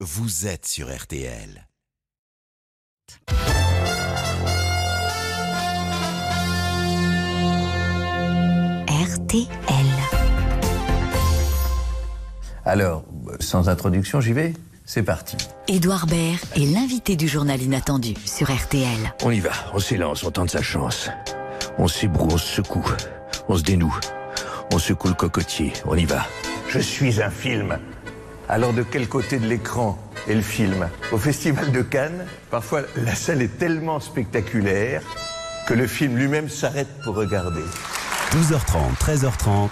vous êtes sur RTL. RTL. Alors, sans introduction, j'y vais C'est parti. Édouard Baird est l'invité du journal inattendu sur RTL. On y va, on s'élance, on tente sa chance. On s'ébroue, on se secoue, on se dénoue, on secoue le cocotier, on y va. Je suis un film. Alors de quel côté de l'écran est le film Au Festival de Cannes, parfois la salle est tellement spectaculaire que le film lui-même s'arrête pour regarder. 12h30, 13h30,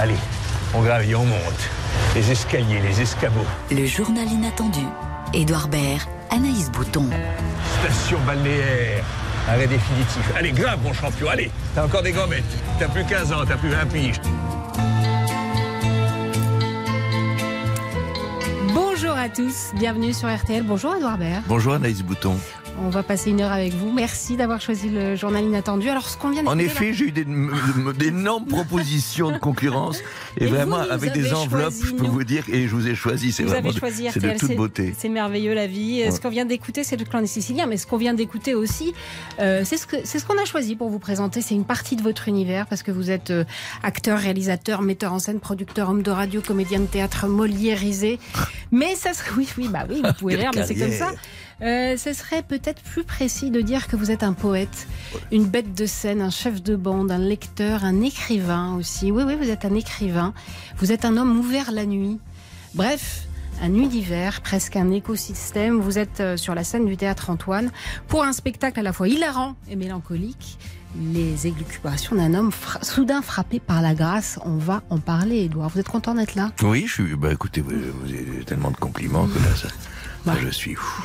Allez, on gravit, on monte. Les escaliers, les escabeaux. Le journal inattendu. Édouard Baird, Anaïs Bouton. Station balnéaire. Arrêt définitif. Allez, grave, mon champion, allez. T'as encore des gommettes. T'as plus 15 ans, t'as plus 20 piges. Bonjour à tous, bienvenue sur RTL. Bonjour Edouard Baird. Bonjour Anaïs Bouton. On va passer une heure avec vous. Merci d'avoir choisi le journal inattendu. Alors, ce qu'on vient En effet, j'ai eu d'énormes propositions de concurrence et, vraiment avec des enveloppes, choisi, je peux nous. vous dire, et je vous ai choisi. C'est Vous vraiment avez de- choisi c'est de RTL, toute beauté. c'est merveilleux la vie. Ouais. Ce qu'on vient d'écouter, c'est le clan des Siciliens, mais ce qu'on vient d'écouter aussi, euh, c'est ce c'est ce qu'on a choisi pour vous présenter. C'est une partie de votre univers parce que vous êtes euh, acteur, réalisateur, metteur en scène, producteur, homme de radio, comédien de théâtre, moliérisé. Mais ça serait oui, oui, bah oui, vous pouvez rire, mais c'est comme ça. Euh, ce serait peut-être plus précis de dire que vous êtes un poète, une bête de scène, un chef de bande, un lecteur, un écrivain aussi. Oui, oui, vous êtes un écrivain. Vous êtes un homme ouvert la nuit. Bref, un univers, presque un écosystème. Vous êtes euh, sur la scène du théâtre Antoine pour un spectacle à la fois hilarant et mélancolique. Les élucubrations d'un homme fra- soudain frappé par la grâce. On va en parler, Edouard. Vous êtes content d'être là? Oui, je suis. Bah écoutez, vous, vous avez tellement de compliments que là, ça, là, Ouais. je suis. ouf.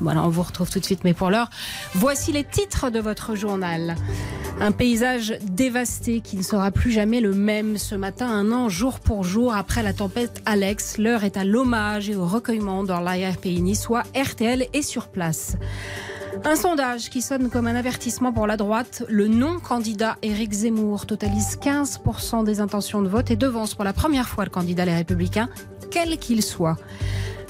Voilà, on vous retrouve tout de suite. Mais pour l'heure, voici les titres de votre journal. Un paysage dévasté qui ne sera plus jamais le même ce matin, un an jour pour jour après la tempête Alex. L'heure est à l'hommage et au recueillement dans l'arrière-pays niçois. RTL est sur place. Un sondage qui sonne comme un avertissement pour la droite. Le non-candidat Éric Zemmour totalise 15% des intentions de vote et devance pour la première fois le candidat Les Républicains, quel qu'il soit.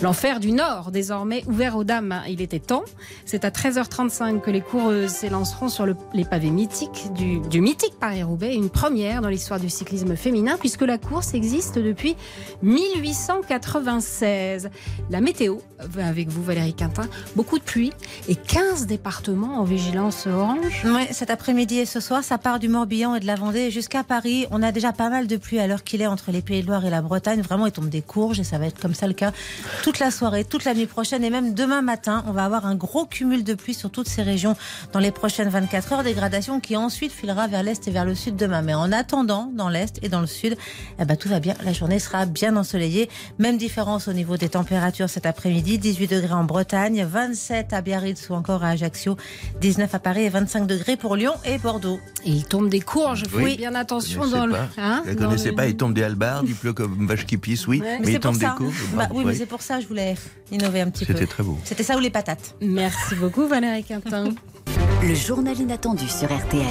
L'enfer du Nord, désormais ouvert aux dames. Il était temps. C'est à 13h35 que les coureuses s'élanceront sur le- les pavés mythiques du, mythique Paris-Roubaix. Une première dans l'histoire du cyclisme féminin puisque la course existe depuis 1896. La météo, va avec vous Valérie Quintin, beaucoup de pluie et 15 départements en vigilance orange. Oui, cet après-midi et ce soir, ça part du Morbihan et de la Vendée jusqu'à Paris. On a déjà pas mal de pluie à l'heure qu'il est entre les Pays de Loire et la Bretagne. Vraiment, il tombe des courges et ça va être comme ça le cas toute la soirée, toute la nuit prochaine et même demain matin. On va avoir un gros cumul de pluie sur toutes ces régions dans les prochaines 24 heures. Dégradation qui ensuite filera vers l'est et vers le sud demain. Mais en attendant, dans l'est et dans le sud, eh ben, tout va bien. La journée sera bien ensoleillée. Même différence au niveau des températures cet après-midi. 18 degrés en Bretagne, 27 à Biarritz ou encore à Ajaccio, 19 à Paris et 25 degrés pour Lyon et Bordeaux. Et il tombe des courges. Faut Oui. bien attention dans le. hein, Je ne connaissais le- pas, il tombe des halbards, il pleut comme vache qui pisse, oui. Ouais. Mais, il tombe des courges. Bah oui, mais oui. c'est pour ça que je voulais innover un petit peu. C'était très beau. C'était ça ou les patates Merci beaucoup Valérie Quintin. Le journal inattendu sur RTL.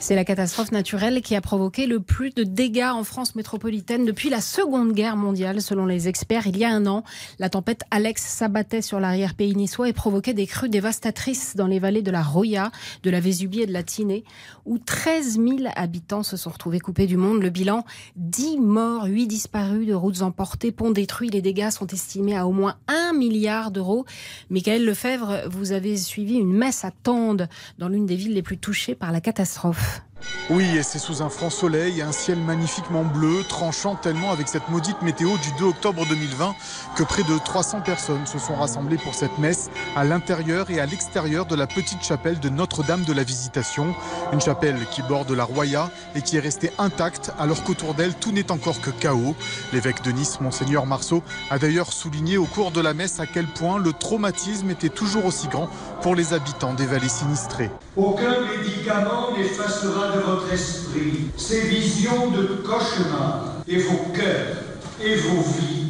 C'est la catastrophe naturelle qui a provoqué le plus de dégâts en France métropolitaine depuis la Seconde Guerre mondiale, selon les experts. Il y a un an, la tempête Alex s'abattait sur l'arrière-pays niçois et provoquait des crues dévastatrices dans les vallées de la Roya, de la Vésubie et de la Tinée, où 13 000 habitants se sont retrouvés coupés du monde. Le bilan 10 morts, 8 disparus, de routes emportées, ponts détruits. Les dégâts sont estimés à au moins 1 milliard d'euros. Michael Lefebvre, vous avez suivi une messe à Tende, dans l'une des villes les plus touchées par la catastrophe. Oui, et c'est sous un franc soleil et un ciel magnifiquement bleu, tranchant tellement avec cette maudite météo du 2 octobre 2020 que près de 300 personnes se sont rassemblées pour cette messe à l'intérieur et à l'extérieur de la petite chapelle de Notre-Dame de la Visitation. Une chapelle qui borde la Roya et qui est restée intacte alors qu'autour d'elle tout n'est encore que chaos. L'évêque de Nice, Monseigneur Marceau, a d'ailleurs souligné au cours de la messe à quel point le traumatisme était toujours aussi grand pour les habitants des vallées sinistrées. Aucun médicament n'effacera de votre esprit ces visions de cauchemar et vos cœurs et vos vies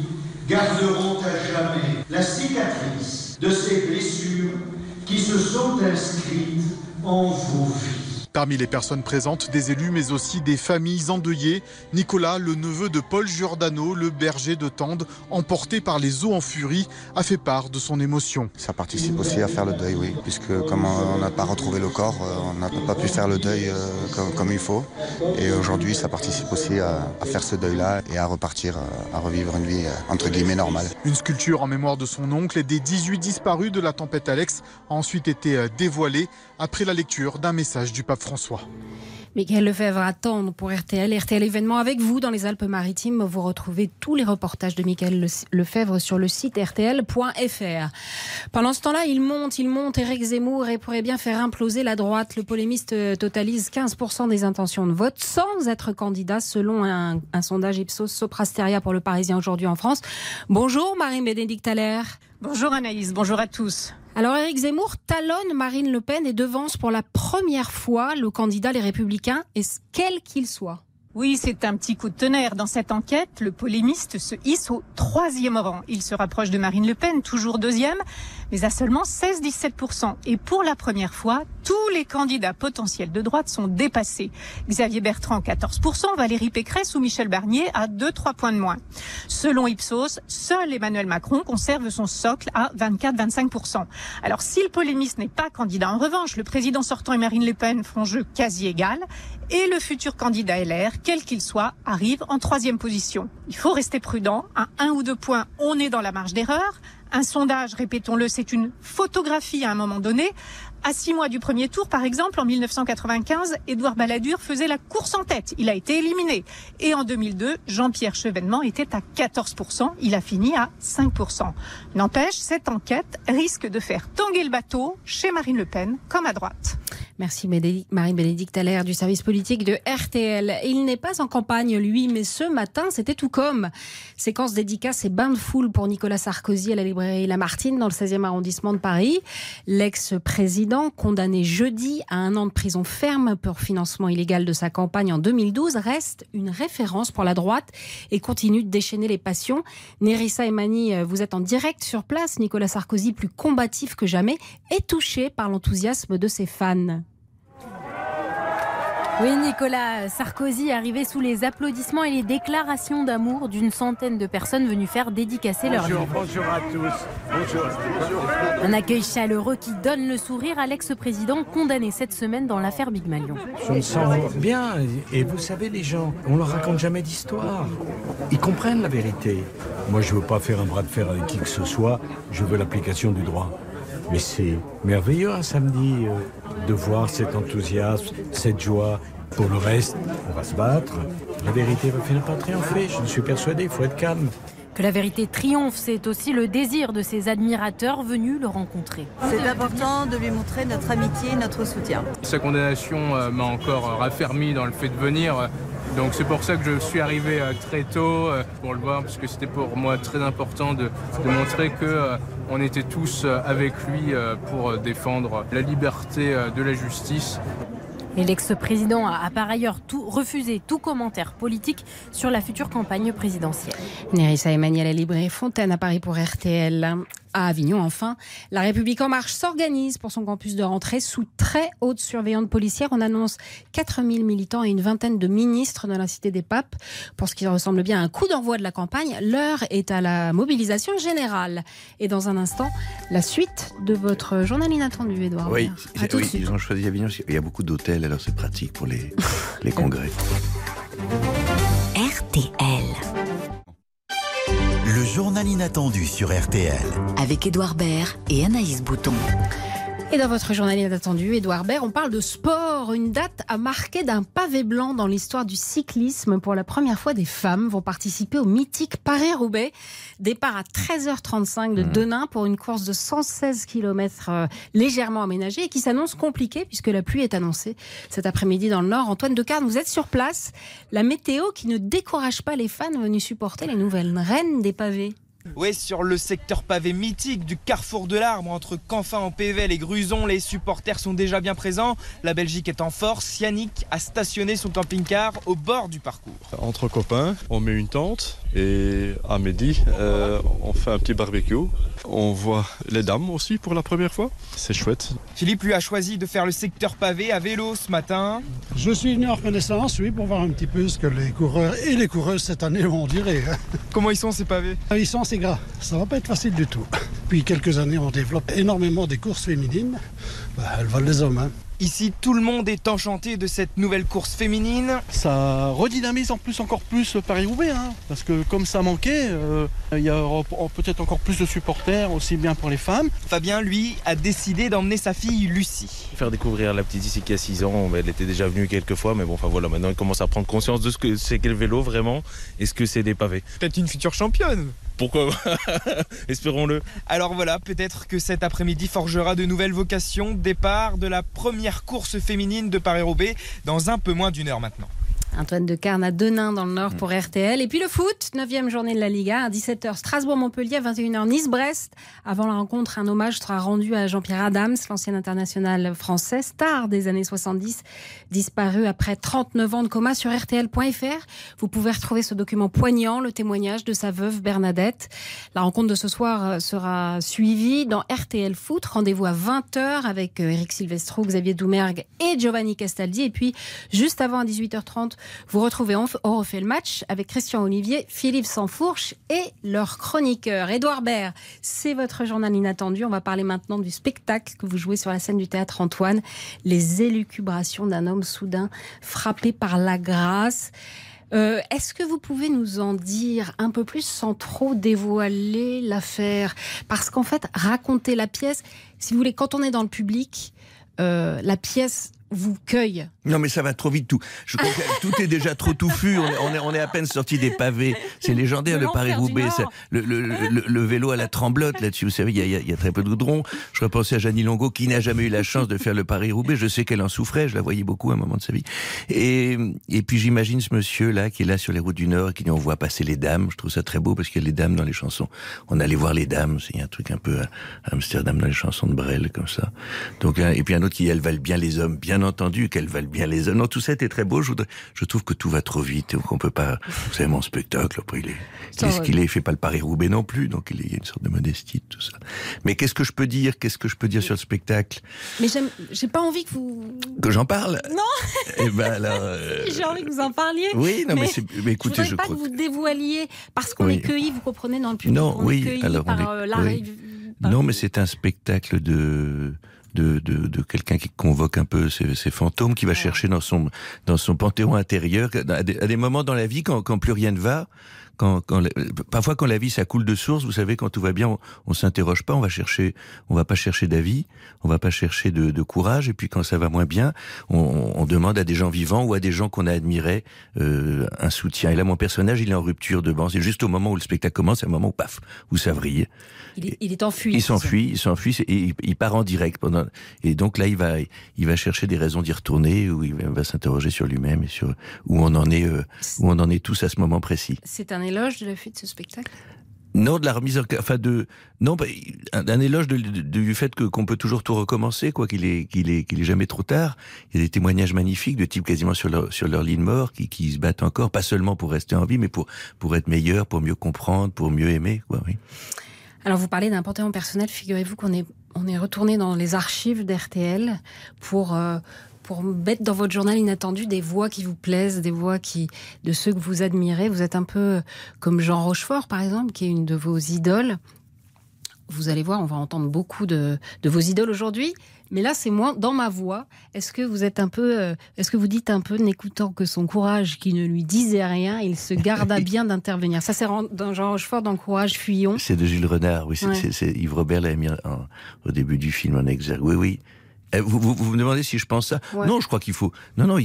garderont à jamais la cicatrice de ces blessures qui se sont inscrites en vos vies. Parmi les personnes présentes, des élus mais aussi des familles endeuillées. Nicolas, le neveu de Paul Giordano, le berger de Tende, emporté par les eaux en furie, a fait part de son émotion. Ça participe aussi à faire le deuil, oui, puisque comme on n'a pas retrouvé le corps, euh, on n'a pas pu faire le deuil euh, comme, comme il faut. Et aujourd'hui, ça participe aussi à, à faire ce deuil-là et à repartir, euh, à revivre une vie entre guillemets normale. Une sculpture en mémoire de son oncle et des 18 disparus de la tempête Alex a ensuite été dévoilée après la lecture d'un message du pape François. Michael Lefebvre attend pour RTL. RTL événement avec vous dans les Alpes-Maritimes. Vous retrouvez tous les reportages de Michael Lefebvre sur le site rtl.fr. Pendant ce temps-là, il monte, il monte. Eric Zemmour et pourrait bien faire imploser la droite. Le polémiste totalise 15% des intentions de vote sans être candidat selon un, un sondage Ipsos Soprasteria pour le Parisien aujourd'hui en France. Bonjour Marie-Bénédicte Allaire. Bonjour Anaïs, bonjour à tous. Alors Éric Zemmour talonne Marine Le Pen et devance pour la première fois le candidat Les Républicains, et quel qu'il soit. Oui, c'est un petit coup de tonnerre. Dans cette enquête, le polémiste se hisse au troisième rang. Il se rapproche de Marine Le Pen, toujours deuxième, mais à seulement 16-17%. Et pour la première fois, tous les candidats potentiels de droite sont dépassés. Xavier Bertrand, 14%, Valérie Pécresse ou Michel Barnier à 2-3 points de moins. Selon Ipsos, seul Emmanuel Macron conserve son socle à 24-25%. Alors si le polémiste n'est pas candidat, en revanche, le président sortant et Marine Le Pen font jeu quasi égal et le futur candidat LR, quel qu'il soit, arrive en troisième position. Il faut rester prudent. À un ou deux points, on est dans la marge d'erreur. Un sondage, répétons-le, c'est une photographie à un moment donné. À six mois du premier tour, par exemple, en 1995, Édouard Balladur faisait la course en tête. Il a été éliminé. Et en 2002, Jean-Pierre Chevènement était à 14%. Il a fini à 5%. N'empêche, cette enquête risque de faire tanguer le bateau chez Marine Le Pen comme à droite. Merci Marie-Bénédicte Allaire du service politique de RTL. Il n'est pas en campagne, lui, mais ce matin, c'était tout comme. Séquence dédicace et bain de foule pour Nicolas Sarkozy à la librairie Lamartine dans le 16e arrondissement de Paris. L'ex-président, condamné jeudi à un an de prison ferme pour financement illégal de sa campagne en 2012, reste une référence pour la droite et continue de déchaîner les passions. Nerissa et Mani, vous êtes en direct sur place. Nicolas Sarkozy, plus combatif que jamais, est touché par l'enthousiasme de ses fans. Oui, Nicolas Sarkozy arrivé sous les applaudissements et les déclarations d'amour d'une centaine de personnes venues faire dédicacer leur bonjour, livre. Bonjour à tous. Bonjour. Un accueil chaleureux qui donne le sourire à l'ex-président condamné cette semaine dans l'affaire Big Malion. Je me sens bien. Et vous savez, les gens, on leur raconte jamais d'histoire. Ils comprennent la vérité. Moi, je veux pas faire un bras de fer avec qui que ce soit. Je veux l'application du droit. Mais c'est merveilleux un samedi euh, de voir cet enthousiasme, cette joie. Pour le reste, on va se battre. La vérité va finir par triompher. Je suis persuadé. Il faut être calme. Que la vérité triomphe, c'est aussi le désir de ses admirateurs venus le rencontrer. C'est important de lui montrer notre amitié, notre soutien. Sa condamnation euh, m'a encore raffermi dans le fait de venir. Donc c'est pour ça que je suis arrivé euh, très tôt euh, pour le voir, parce que c'était pour moi très important de, de montrer que euh, on était tous avec lui pour défendre la liberté de la justice. Et l'ex-président a, par ailleurs tout refusé tout commentaire politique sur la future campagne présidentielle. Nerissa Emmanuel à librairie Fontaine à Paris pour RTL. À Avignon, enfin, la République En Marche s'organise pour son campus de rentrée sous très haute surveillance policière. On annonce 4000 militants et une vingtaine de ministres dans la Cité des Papes. Pour ce qui ressemble bien à un coup d'envoi de la campagne, l'heure est à la mobilisation générale. Et dans un instant, la suite de votre journal inattendu, Edouard. Oui, oui ils ont choisi Avignon. qu'il y a beaucoup d'hôtels, alors c'est pratique pour les, les congrès. RTL. Journal inattendu sur RTL. Avec Édouard Baird et Anaïs Bouton. Et dans votre journal inattendu, Édouard Baird, on parle de sport. Une date a marqué d'un pavé blanc dans l'histoire du cyclisme. Pour la première fois, des femmes vont participer au mythique Paris-Roubaix. Départ à 13h35 de Denain pour une course de 116 km euh, légèrement aménagée et qui s'annonce compliquée puisque la pluie est annoncée cet après-midi dans le Nord. Antoine Decarne, vous êtes sur place. La météo qui ne décourage pas les fans venus supporter les nouvelles reines des pavés. Oui, sur le secteur pavé mythique du carrefour de l'Arbre entre Canfin en Pével et Gruson, les supporters sont déjà bien présents. La Belgique est en force. Yannick a stationné son camping-car au bord du parcours. Entre copains, on met une tente et à midi, euh, on fait un petit barbecue. On voit les dames aussi pour la première fois. C'est chouette. Philippe lui a choisi de faire le secteur pavé à vélo ce matin. Je suis venu en reconnaissance, oui, pour voir un petit peu ce que les coureurs et les coureuses cette année vont dire. Comment ils sont ces pavés? Ils sont assez gras. Ça va pas être facile du tout. Depuis quelques années, on développe énormément des courses féminines. Bah, elles valent les hommes. Hein. Ici, tout le monde est enchanté de cette nouvelle course féminine. Ça redynamise en plus encore plus Paris-Roubaix, hein, parce que comme ça manquait, euh, il y aura peut-être encore plus de supporters, aussi bien pour les femmes. Fabien, lui, a décidé d'emmener sa fille Lucie. Faire découvrir la petite ici qui a 6 ans, elle était déjà venue quelques fois, mais bon, enfin voilà, maintenant elle commence à prendre conscience de ce que c'est qu'est le vélo vraiment, et ce que c'est des pavés. Peut-être une future championne pourquoi Espérons-le. Alors voilà, peut-être que cet après-midi forgera de nouvelles vocations. Départ de la première course féminine de Paris-Roubaix dans un peu moins d'une heure maintenant. Antoine de Carne à Denain dans le Nord pour RTL. Et puis le foot, 9 journée de la Liga, à 17h Strasbourg-Montpellier, à 21h Nice-Brest. Avant la rencontre, un hommage sera rendu à Jean-Pierre Adams, l'ancien international français, star des années 70, disparu après 39 ans de coma sur RTL.fr. Vous pouvez retrouver ce document poignant, le témoignage de sa veuve Bernadette. La rencontre de ce soir euh, sera suivie dans RTL Foot. Rendez-vous à 20h avec euh, Eric Silvestro, Xavier Doumergue et Giovanni Castaldi. Et puis, juste avant à 18h30, vous retrouvez On refait le match avec Christian Olivier, Philippe Sansfourche et leur chroniqueur. Édouard Baird, c'est votre journal inattendu. On va parler maintenant du spectacle que vous jouez sur la scène du théâtre Antoine, Les élucubrations d'un homme soudain frappé par la grâce. Euh, est-ce que vous pouvez nous en dire un peu plus sans trop dévoiler l'affaire? Parce qu'en fait, raconter la pièce, si vous voulez, quand on est dans le public, euh, la pièce vous cueille. Non, mais ça va trop vite tout. Je crois que tout est déjà trop touffu. On est, on est, à peine sorti des pavés. C'est légendaire le, Paris-Roubaix. Le, le, le, vélo à la tremblote là-dessus. Vous savez, il y, a, y a, très peu de goudron. Je repensais à Jeannie Longo qui n'a jamais eu la chance de faire le Paris-Roubaix. Je sais qu'elle en souffrait. Je la voyais beaucoup à un moment de sa vie. Et, et puis j'imagine ce monsieur là qui est là sur les routes du Nord qui dit on voit passer les dames. Je trouve ça très beau parce qu'il y a les dames dans les chansons. On allait voir les dames. C'est un truc un peu à Amsterdam dans les chansons de Brel comme ça. Donc et puis un autre qui elles valent bien les hommes. Bien entendu qu'elles valent bien les. Non, tout ça était très beau. Je, je trouve que tout va trop vite. Qu'on peut pas. Vous savez, mon spectacle, après, il est. Qu'est-ce qu'il est Il fait pas le Paris-Roubaix non plus. Donc, il y a une sorte de modestie, tout ça. Mais qu'est-ce que je peux dire? Qu'est-ce que je peux dire sur le spectacle? Mais j'ai pas envie que vous. Que j'en parle? Non Eh ben alors. Euh, j'ai envie que vous en parliez. Oui, non, mais, mais, écoutez, je, voudrais pas que vous dévoiliez. Parce qu'on est cueilli, vous comprenez, dans le public. Non, on oui. Est alors, par, on est... euh, Non, mais c'est un spectacle de de, de, de quelqu'un qui convoque un peu ses, ses, fantômes, qui va chercher dans son, dans son panthéon intérieur, à des, à des moments dans la vie quand, quand plus rien ne va, quand, quand, parfois quand la vie ça coule de source, vous savez, quand tout va bien, on, on s'interroge pas, on va chercher, on va pas chercher d'avis, on va pas chercher de, de, courage, et puis quand ça va moins bien, on, on, demande à des gens vivants ou à des gens qu'on a admirés euh, un soutien. Et là, mon personnage, il est en rupture de banc. C'est juste au moment où le spectacle commence, c'est un moment où paf, vous ça vrille. Il est, il est enfui. Il s'enfuit, il s'enfuit, et il, part en direct pendant. Et donc là, il va, il va chercher des raisons d'y retourner, ou il va, s'interroger sur lui-même et sur où on en est, euh, où on en est tous à ce moment précis. C'est un éloge de la fuite de ce spectacle? Non, de la remise en enfin de non, bah, un, un, éloge de, de, du fait que qu'on peut toujours tout recommencer, quoi qu'il est qu'il est qu'il est jamais trop tard. Il y a des témoignages magnifiques de types quasiment sur leur sur leur ligne mort qui qui se battent encore, pas seulement pour rester en vie, mais pour pour être meilleur, pour mieux comprendre, pour mieux aimer, quoi. Oui. Alors vous parlez d'un panthéon personnel. Figurez-vous qu'on est on est retourné dans les archives d'RTL pour euh, pour mettre dans votre journal inattendu des voix qui vous plaisent, des voix qui de ceux que vous admirez. Vous êtes un peu comme Jean Rochefort, par exemple, qui est une de vos idoles. Vous allez voir, on va entendre beaucoup de, de vos idoles aujourd'hui. Mais là, c'est moins dans ma voix. Est-ce que vous êtes un peu, euh, est-ce que vous dites un peu, n'écoutant que son courage, qui ne lui disait rien, il se garda bien d'intervenir. Ça, c'est dans Jean Rochefort dans Courage, fuyons. C'est de Jules Renard, oui. C'est, ouais. Yves Robert l'a mis en, au début du film en exergue. Oui, oui. Eh, Vous, vous, vous me demandez si je pense ça? Ouais. Non, je crois qu'il faut. Non, non,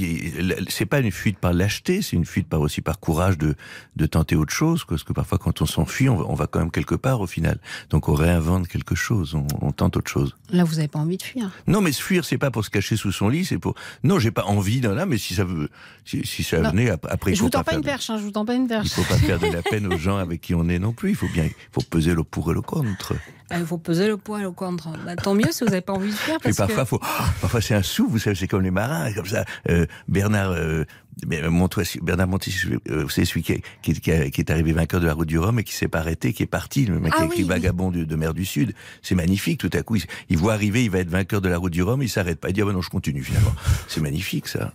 c'est pas une fuite par lâcheté, c'est une fuite par aussi par courage de, de tenter autre chose. Parce que parfois, quand on s'enfuit, on, va- on va quand même quelque part au final. Donc, on réinvente quelque chose, on, on tente autre chose. Là, vous n'avez pas envie de fuir. Non, mais se fuir, c'est pas pour se cacher sous son lit, c'est pour. Non, j'ai pas envie d'un là, mais si ça veut, si, si ça Non. venait ap- après, il je vous tends pas une perche, hein, je vous tends pas une perche. il faut pas faire de la peine aux gens avec qui on est non plus. Il faut bien, il faut peser le pour et le contre. Euh, Il faut peser le poids et le contre. Bah, tant mieux si vous n'avez pas envie de Parce parfois, que... faut, parfois c'est un sou, vous savez, c'est comme les marins, comme ça. Euh, Bernard, euh, Montois- Bernard Montis, euh, vous savez celui qui est, qui, est- qui a- qui est arrivé vainqueur de la route du Rhum et qui s'est pas arrêté, qui est parti, le mec Ah qui a écrit oui, oui. Vagabond de, de mer du Sud. C'est magnifique, tout à coup, il, il voit arriver, il va être vainqueur de la route du Rhum, il s'arrête pas, il dit ah ben non, je continue finalement. C'est magnifique ça.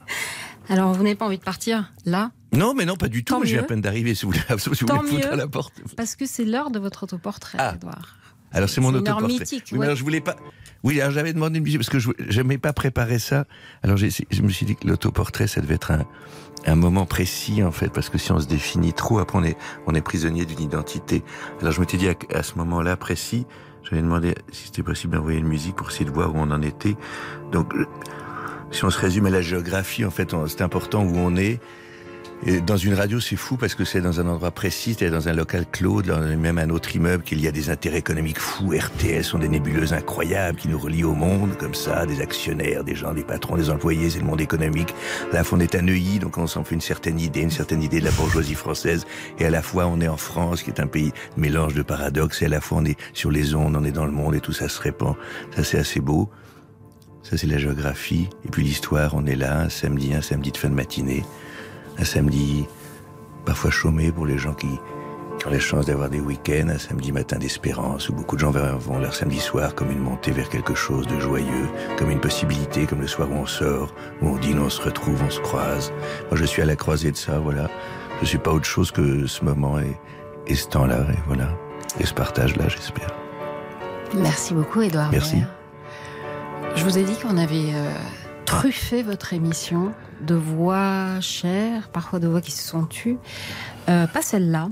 Alors, vous n'avez pas envie de partir là? Non, mais non, pas du tout. J'ai à peine d'arriver. Si vous voulez, si vous voulez mieux. à la porte. Parce que c'est l'heure de votre autoportrait, Ah. Edouard. Alors c'est mon autoportrait. mythique, Oui, mais ouais. alors je voulais pas. Oui, alors j'avais demandé une musique parce que je n'aimais pas préparer ça. Alors je me suis dit que l'autoportrait, ça devait être un, un moment précis en fait, parce que si on se définit trop, après on est on est prisonnier d'une identité. Alors je m'étais dit à, à ce moment-là précis, j'avais demandé si c'était possible d'envoyer une musique pour essayer de voir où on en était. Donc si on se résume à la géographie, en fait, c'est important où on est. Et dans une radio, c'est fou parce que c'est dans un endroit précis, c'est dans un local clos, dans même un autre immeuble, qu'il y a des intérêts économiques fous. RTL sont des nébuleuses incroyables qui nous relient au monde, comme ça, des actionnaires, des gens, des patrons, des employés, c'est le monde économique. À la fois, on est à Neuilly, donc on s'en fait une certaine idée, une certaine idée de la bourgeoisie française. Et à la fois, on est en France, qui est un pays mélange de paradoxes, et à la fois, on est sur les ondes, on est dans le monde, et tout ça se répand. Ça, c'est assez beau. Ça, c'est la géographie. Et puis l'histoire, on est là, samedi, un samedi de fin de matinée. Un samedi parfois chômé pour les gens qui, qui ont la chance d'avoir des week-ends, un samedi matin d'espérance, où beaucoup de gens vont leur samedi soir comme une montée vers quelque chose de joyeux, comme une possibilité, comme le soir où on sort, où on dîne, on se retrouve, on se croise. Moi, je suis à la croisée de ça, voilà. Je suis pas autre chose que ce moment et, et ce temps-là, et voilà. Et ce partage-là, j'espère. Merci beaucoup, Edouard. Merci. Je vous ai dit qu'on avait euh, truffé votre émission de voix chères, parfois de voix qui se sont tues. Euh, pas celle-là.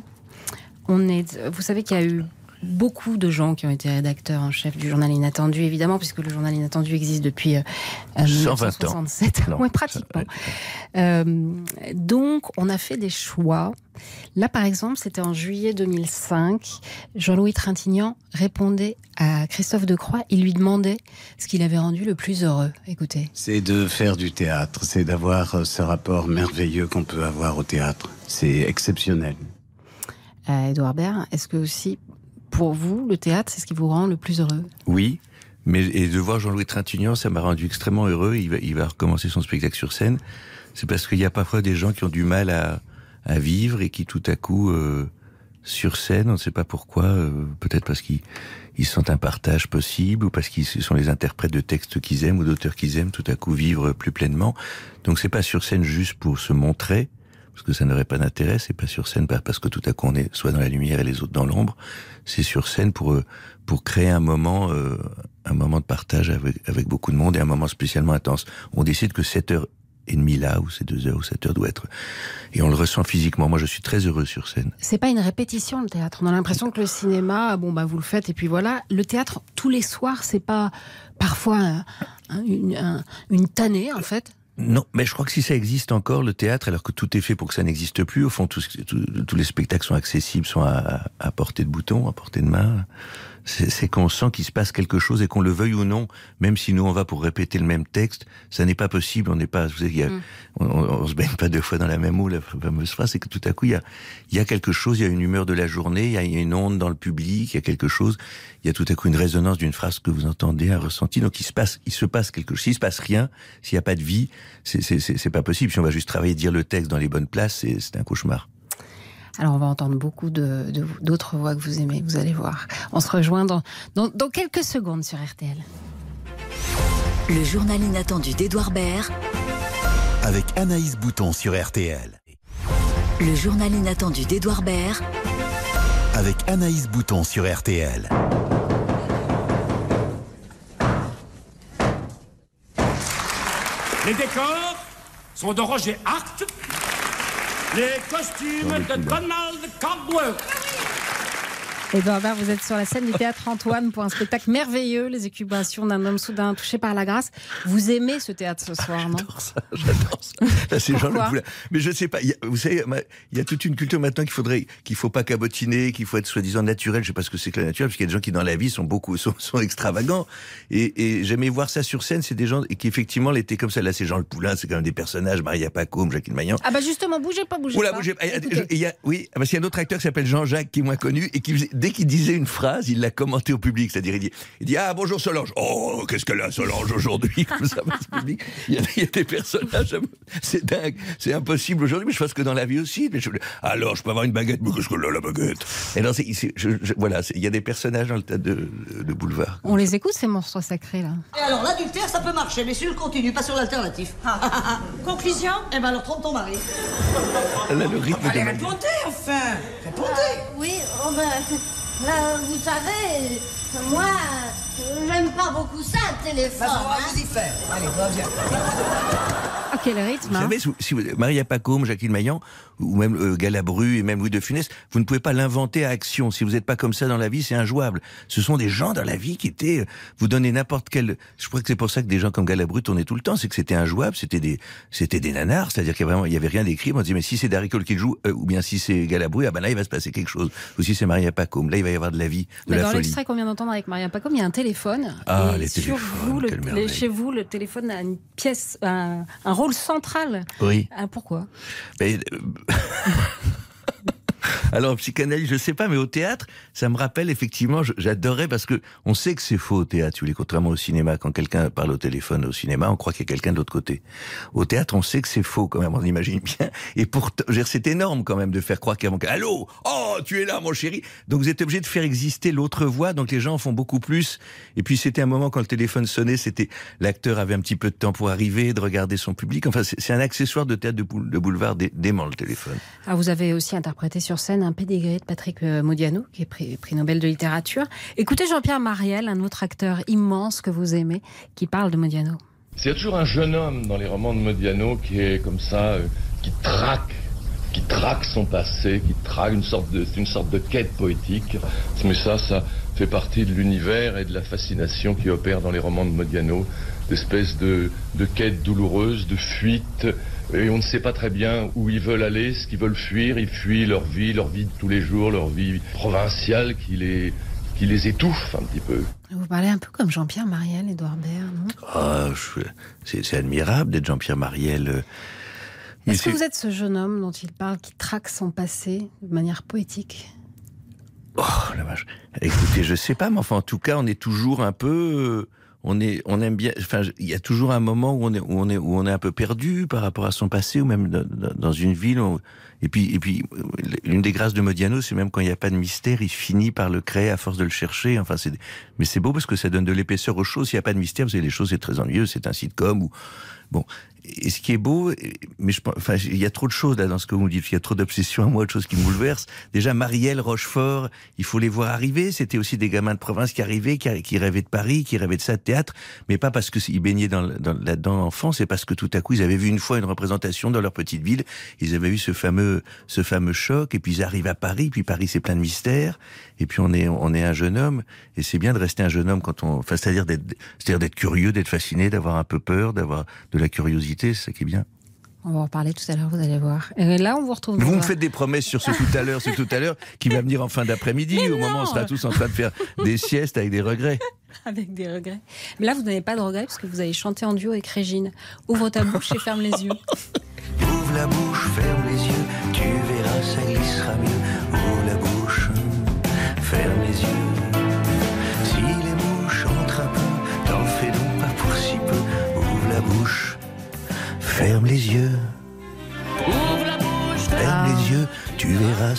On est, vous savez qu'il y a eu beaucoup de gens qui ont été rédacteurs en chef du journal Inattendu, évidemment, puisque le journal Inattendu existe depuis euh, 120 ans. 1967. Non, Ouais, pratiquement. Euh, donc, on a fait des choix. Là, par exemple, c'était en juillet 2005. Jean-Louis Trintignant répondait à Christophe Decroix. Il lui demandait ce qu'il avait rendu le plus heureux. Écoutez. C'est de faire du théâtre, c'est d'avoir euh, ce rapport merveilleux qu'on peut avoir au théâtre. C'est exceptionnel. Euh, Edouard Baird, est-ce que aussi, pour vous, le théâtre, c'est ce qui vous rend le plus heureux? Oui, mais et de voir Jean-Louis Trintignant, ça m'a rendu extrêmement heureux. Il va, il va recommencer son spectacle sur scène. C'est parce qu'il y a parfois des gens qui ont du mal à, à vivre et qui tout à coup, euh, sur scène, on ne sait pas pourquoi, euh, peut-être parce qu'ils ils sentent un partage possible ou parce qu'ils sont les interprètes de textes qu'ils aiment ou d'auteurs qu'ils aiment, tout à coup vivre plus pleinement. Donc c'est pas sur scène juste pour se montrer, parce que ça n'aurait pas d'intérêt. C'est pas sur scène parce que tout à coup on est soit dans la lumière et les autres dans l'ombre. C'est sur scène pour euh, pour créer un moment euh, un moment de partage avec avec beaucoup de monde et un moment spécialement intense. On décide que cette heure et demie là ou ces deux heures ou cette heure doit être et on le ressent physiquement. Moi je suis très heureux sur scène. C'est pas une répétition le théâtre. On a l'impression que le cinéma, bon bah vous le faites et puis voilà. Le théâtre tous les soirs, c'est pas parfois un- un- une, un- une tannée en fait. Non, mais je crois que si ça existe encore, le théâtre, alors que tout est fait pour que ça n'existe plus, au fond, tous, les spectacles sont accessibles, sont à portée de bouton, à portée de main. C'est qu'on sent qu'il se passe quelque chose et qu'on le veuille ou non, même si nous on va pour répéter le même texte, ça n'est pas possible. On n'est pas, vous savez, il y a- Mm. on, on- se baigne pas deux fois dans la même eau. La fameuse phrase, c'est que tout à coup il y a, il y a quelque chose, il y a une humeur de la journée, il y a une onde dans le public, il y a quelque chose, il y a tout à coup une résonance d'une phrase que vous entendez, un ressenti. Donc il se passe, il se passe quelque chose. S'il se passe rien, s'il n'y a pas de vie, c'est pas possible. Si on va juste travailler, dire le texte dans les bonnes places, c'est un cauchemar. Alors on va entendre beaucoup de- de- d'autres voix que vous aimez, vous allez voir. On se rejoint dans, dans, dans quelques secondes sur RTL. Le journal inattendu d'Edouard Baird, Avec Anaïs Bouton sur RTL. le journal inattendu d'Edouard Baird, Avec Anaïs Bouton sur RTL. Les décors sont de Roger Hart. Les costumes de Donald Caldwell. Edouard Baird, vous êtes sur la scène du théâtre Antoine pour un spectacle merveilleux, Les écubations d'un homme soudain touché par la grâce. Vous aimez ce théâtre ce soir, non? J'adore ça, j'adore ça. Là, c'est Pourquoi? Poulain. Mais je sais pas, il y a- vous savez, il y a toute une culture maintenant qu'il faudrait, qu'il faut pas cabotiner, qu'il faut être soi-disant naturel. Je sais pas ce que c'est que la nature, parce qu'il y a des gens qui dans la vie sont beaucoup, sont, sont extravagants. Et, et j'aimais voir ça sur scène, c'est des gens qui effectivement l'étaient comme ça. Là, c'est Jean Le Poulain, c'est quand même des personnages, Maria Pacôme, Jacqueline Maillan. Ah bah justement, bougez pas, bougez Oula, pas. bougez y a- oui, ah, parce qu'il y a un autre acteur qui s'appelle Jean-Jacques, qui est moins connu, et qui, faisait- dès qu'il disait une phrase, il l'a commenté au public. C'est-à-dire, il dit, il dit Ah, bonjour Solange. Oh, qu'est-ce qu'elle a, Solange, aujourd'hui? Il, y a, il y a des personnages, c'est dingue, c'est impossible aujourd'hui, mais je pense que dans la vie aussi. Mais je- alors, je peux avoir une baguette, mais qu'est-ce que là, la baguette? Et c'est- je- je- voilà, c'est- il y a des personnages dans le tas de, de boulevard. On les écoute, ces monstres sacrés, là. Et alors, l'adultère, ça peut marcher, mais sur le continu, pas sur l'alternatif. Conclusion? Eh ben alors, trompe ton mari. Là, le rythme de ma- enfin Répondez Oui, oh ben, là, vous savez, moi, euh, j'aime pas beaucoup ça, le téléphone. Bah, on va hein. vous y faire. Allez, va, viens. Ah, quel rythme, Vous hein savez, si vous- Maria Pacôme, Jacqueline Maillan, ou même euh, Galabru et même Louis de Funès, vous ne pouvez pas l'inventer à action. Si vous n'êtes pas comme ça dans la vie, c'est injouable. Ce sont des gens dans la vie qui étaient, euh, vous donnez n'importe quel, je crois que c'est pour ça que des gens comme Galabru tournaient tout le temps, c'est que c'était injouable, c'était des, c'était des nanars, c'est-à-dire qu'il y avait vraiment, il y avait rien d'écrit. On se disait, mais si c'est Daricole qui le joue, euh, ou bien si c'est Galabru, ah ben là, il va se passer quelque chose. Ou si c'est Maria Pacôme, là, il va y avoir de la vie, de Mais la dans folie. l'extrait qu'on vient d'entendre avec Maria Pacôme, il y a un téléphone. Ah, et les sur vous, le- les- chez vous, le téléphone a une pièce, un, un rôle central. Oui. Ah, pourquoi? Mais, euh, Alors, psychanalyse, je sais pas, mais au théâtre, ça me rappelle effectivement, j'adorais parce que on sait que c'est faux au théâtre, voulez, contrairement au cinéma. Quand quelqu'un parle au téléphone au cinéma, on croit qu'il y a quelqu'un de l'autre côté. Au théâtre, on sait que c'est faux quand même, on imagine bien. Et pourtant, c'est énorme quand même de faire croire qu'il y a quelqu'un. Allô? Oh, tu es là, mon chéri Donc vous êtes obligé de faire exister l'autre voix, donc les gens en font beaucoup plus. Et puis c'était un moment quand le téléphone sonnait, c'était l'acteur avait un petit peu de temps pour arriver, de regarder son public. Enfin, c'est un accessoire de théâtre de, boule- de boulevard dé- dément, le téléphone. Ah, vous avez aussi interprété sur scène un pédigré de Patrick euh, Modiano, qui est prix, Nobel de littérature. Écoutez Jean-Pierre Mariel, un autre acteur immense que vous aimez, qui parle de Modiano. C'est toujours un jeune homme dans les romans de Modiano qui est comme ça, euh, qui traque, qui traque son passé, qui traque une sorte de, une sorte de quête poétique. Mais ça, ça fait partie de l'univers et de la fascination qui opère dans les romans de Modiano, d'espèces de, de quête douloureuse, de fuite. Et on ne sait pas très bien où ils veulent aller, ce qu'ils veulent fuir. Ils fuient leur vie, leur vie de tous les jours, leur vie provinciale qui les, qui les étouffe un petit peu. Vous parlez un peu comme Jean-Pierre Mariel, Édouard Baird, non? Ah, je- c'est c'est admirable d'être Jean-Pierre Mariel. Est-ce que vous êtes ce jeune homme dont il parle, qui traque son passé de manière poétique? Oh la vache. Écoutez, je sais pas, mais enfin, en tout cas, on est toujours un peu. On est, on aime bien. Enfin, il y a toujours un moment où on est, où on est, où on est un peu perdu par rapport à son passé, ou même dans une ville. on- et puis, et puis, euh, l'une des grâces de Modiano, c'est même quand il n'y a pas de mystère, il finit par le créer à force de le chercher. Enfin, c'est. Mais c'est beau parce que ça donne de l'épaisseur aux choses. S'il n'y a pas de mystère, vous savez, les choses c'est très ennuyeux. C'est un sitcom ou bon. Et ce qui est beau, mais je enfin, il y a trop de choses là dans ce que vous me dites. Il y a trop d'obsessions à moi, de choses qui me bouleversent. Déjà, Marielle, Rochefort, il faut les voir arriver. C'était aussi des gamins de province qui arrivaient, qui, qui rêvaient de Paris, qui rêvaient de ça, de théâtre, mais pas parce qu'ils baignaient dans, dans, là-dedans enfant, c'est parce que tout à coup, ils avaient vu une fois une représentation dans leur petite ville. Ils avaient eu ce fameux, ce fameux choc, et puis ils arrivent à Paris, puis Paris, c'est plein de mystères. Et puis on est, on est un jeune homme, et c'est bien de rester un jeune homme quand on, enfin, c'est-à-dire d'être, c'est-à-dire d'être curieux, d'être fasciné, d'avoir un peu peur, d'avoir de la curiosité, c'est ça qui est bien. On va en parler tout à l'heure, vous allez voir. Et là, on vous retrouve. Vous me faites des promesses sur ce tout à l'heure, ce tout à l'heure, qui va venir en fin d'après-midi, au moment où on sera tous en train de faire des siestes avec des regrets. Avec des regrets. Mais là, vous n'avez pas de regrets parce que vous avez chanté en duo avec Régine. Ouvre ta bouche et ferme les yeux. Ouvre la bouche, ferme les yeux,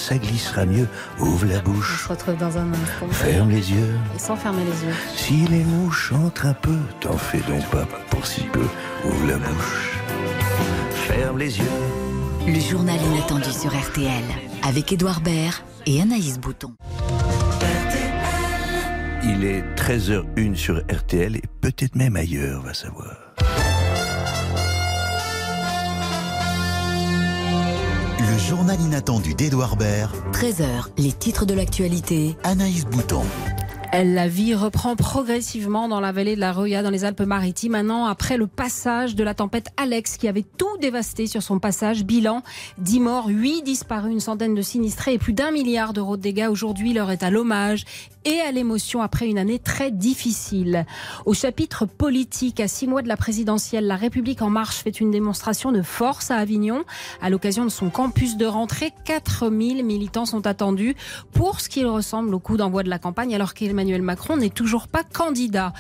ça glissera mieux. Ouvre la On bouche, se retrouve dans un instant. ferme les yeux. Et sans fermer les yeux. Si les mouches entrent un peu, t'en fais donc pas pour si peu. Ouvre la bouche, ferme les yeux. Le journal inattendu sur RTL avec Édouard Baird et Anaïs Bouton. Il est 13h01 sur RTL et peut-être même ailleurs, va savoir. Le journal inattendu d'Edouard Baird. 13h, les titres de l'actualité. Anaïs Bouton. La vie reprend progressivement dans la vallée de la Roya, dans les Alpes-Maritimes, un an après le passage de la tempête Alex qui avait tout dévasté sur son passage. Bilan 10 morts, 8 disparus, une centaine de sinistrés et plus d'un milliard d'euros de dégâts. Aujourd'hui, l'heure est à l'hommage et à l'émotion après une année très difficile. Au chapitre politique, à six mois de la présidentielle, la République en marche fait une démonstration de force à Avignon. À l'occasion de son campus de rentrée, 4000 militants sont attendus pour ce qu'il ressemble au coup d'envoi de la campagne alors qu'Emmanuel Macron n'est toujours pas candidat.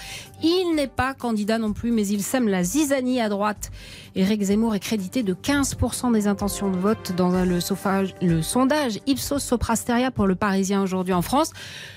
Il n'est pas candidat non plus, mais il sème la zizanie à droite. Éric Zemmour est crédité de 15% des intentions de vote dans le, sondage Ipsos Soprasteria pour le Parisien aujourd'hui en France.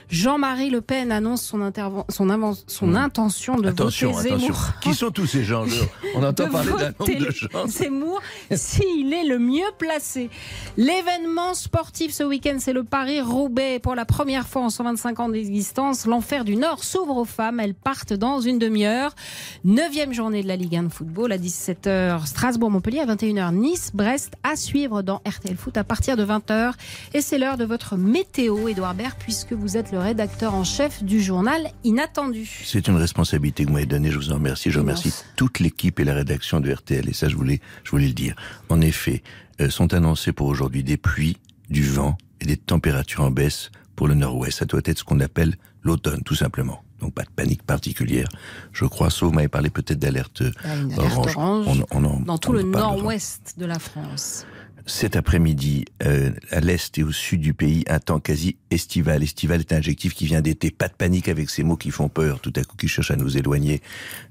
Jean-Marie Le Pen annonce son, son intention de Attention, voter attention. Zemmour. Qui sont tous ces gens On entend parler d'un nombre de gens. Zemmour s'il est le mieux placé. L'événement sportif ce week-end, c'est le Paris-Roubaix. Pour la première fois en 125 ans d'existence, l'enfer du Nord s'ouvre aux femmes. Elles partent dans une demi-heure. Neuvième journée de la Ligue 1 de football à 17h. Strasbourg-Montpellier à 21h. Nice-Brest à suivre dans RTL Foot à partir de 20h. Et c'est l'heure de votre météo, Édouard Baird, puisque vous êtes le rédacteur en chef du journal Inattendu. C'est une responsabilité que vous m'avez donnée, je vous en remercie. Je remercie toute l'équipe et la rédaction de RTL, et ça, je voulais, je voulais le dire. En effet, euh, sont annoncées pour aujourd'hui des pluies, du vent et des températures en baisse pour le nord-ouest. Ça doit être ce qu'on appelle l'automne, tout simplement. Donc pas de panique particulière, je crois, sauf vous m'avez parlé peut-être d'alerte Ah, alerte orange. orange On- on en- dans tout on le nord-ouest de la France. Cet après-midi, euh, à l'est et au sud du pays, un temps quasi estival. Estival est un adjectif qui vient d'été. Pas de panique avec ces mots qui font peur, tout à coup qui cherchent à nous éloigner.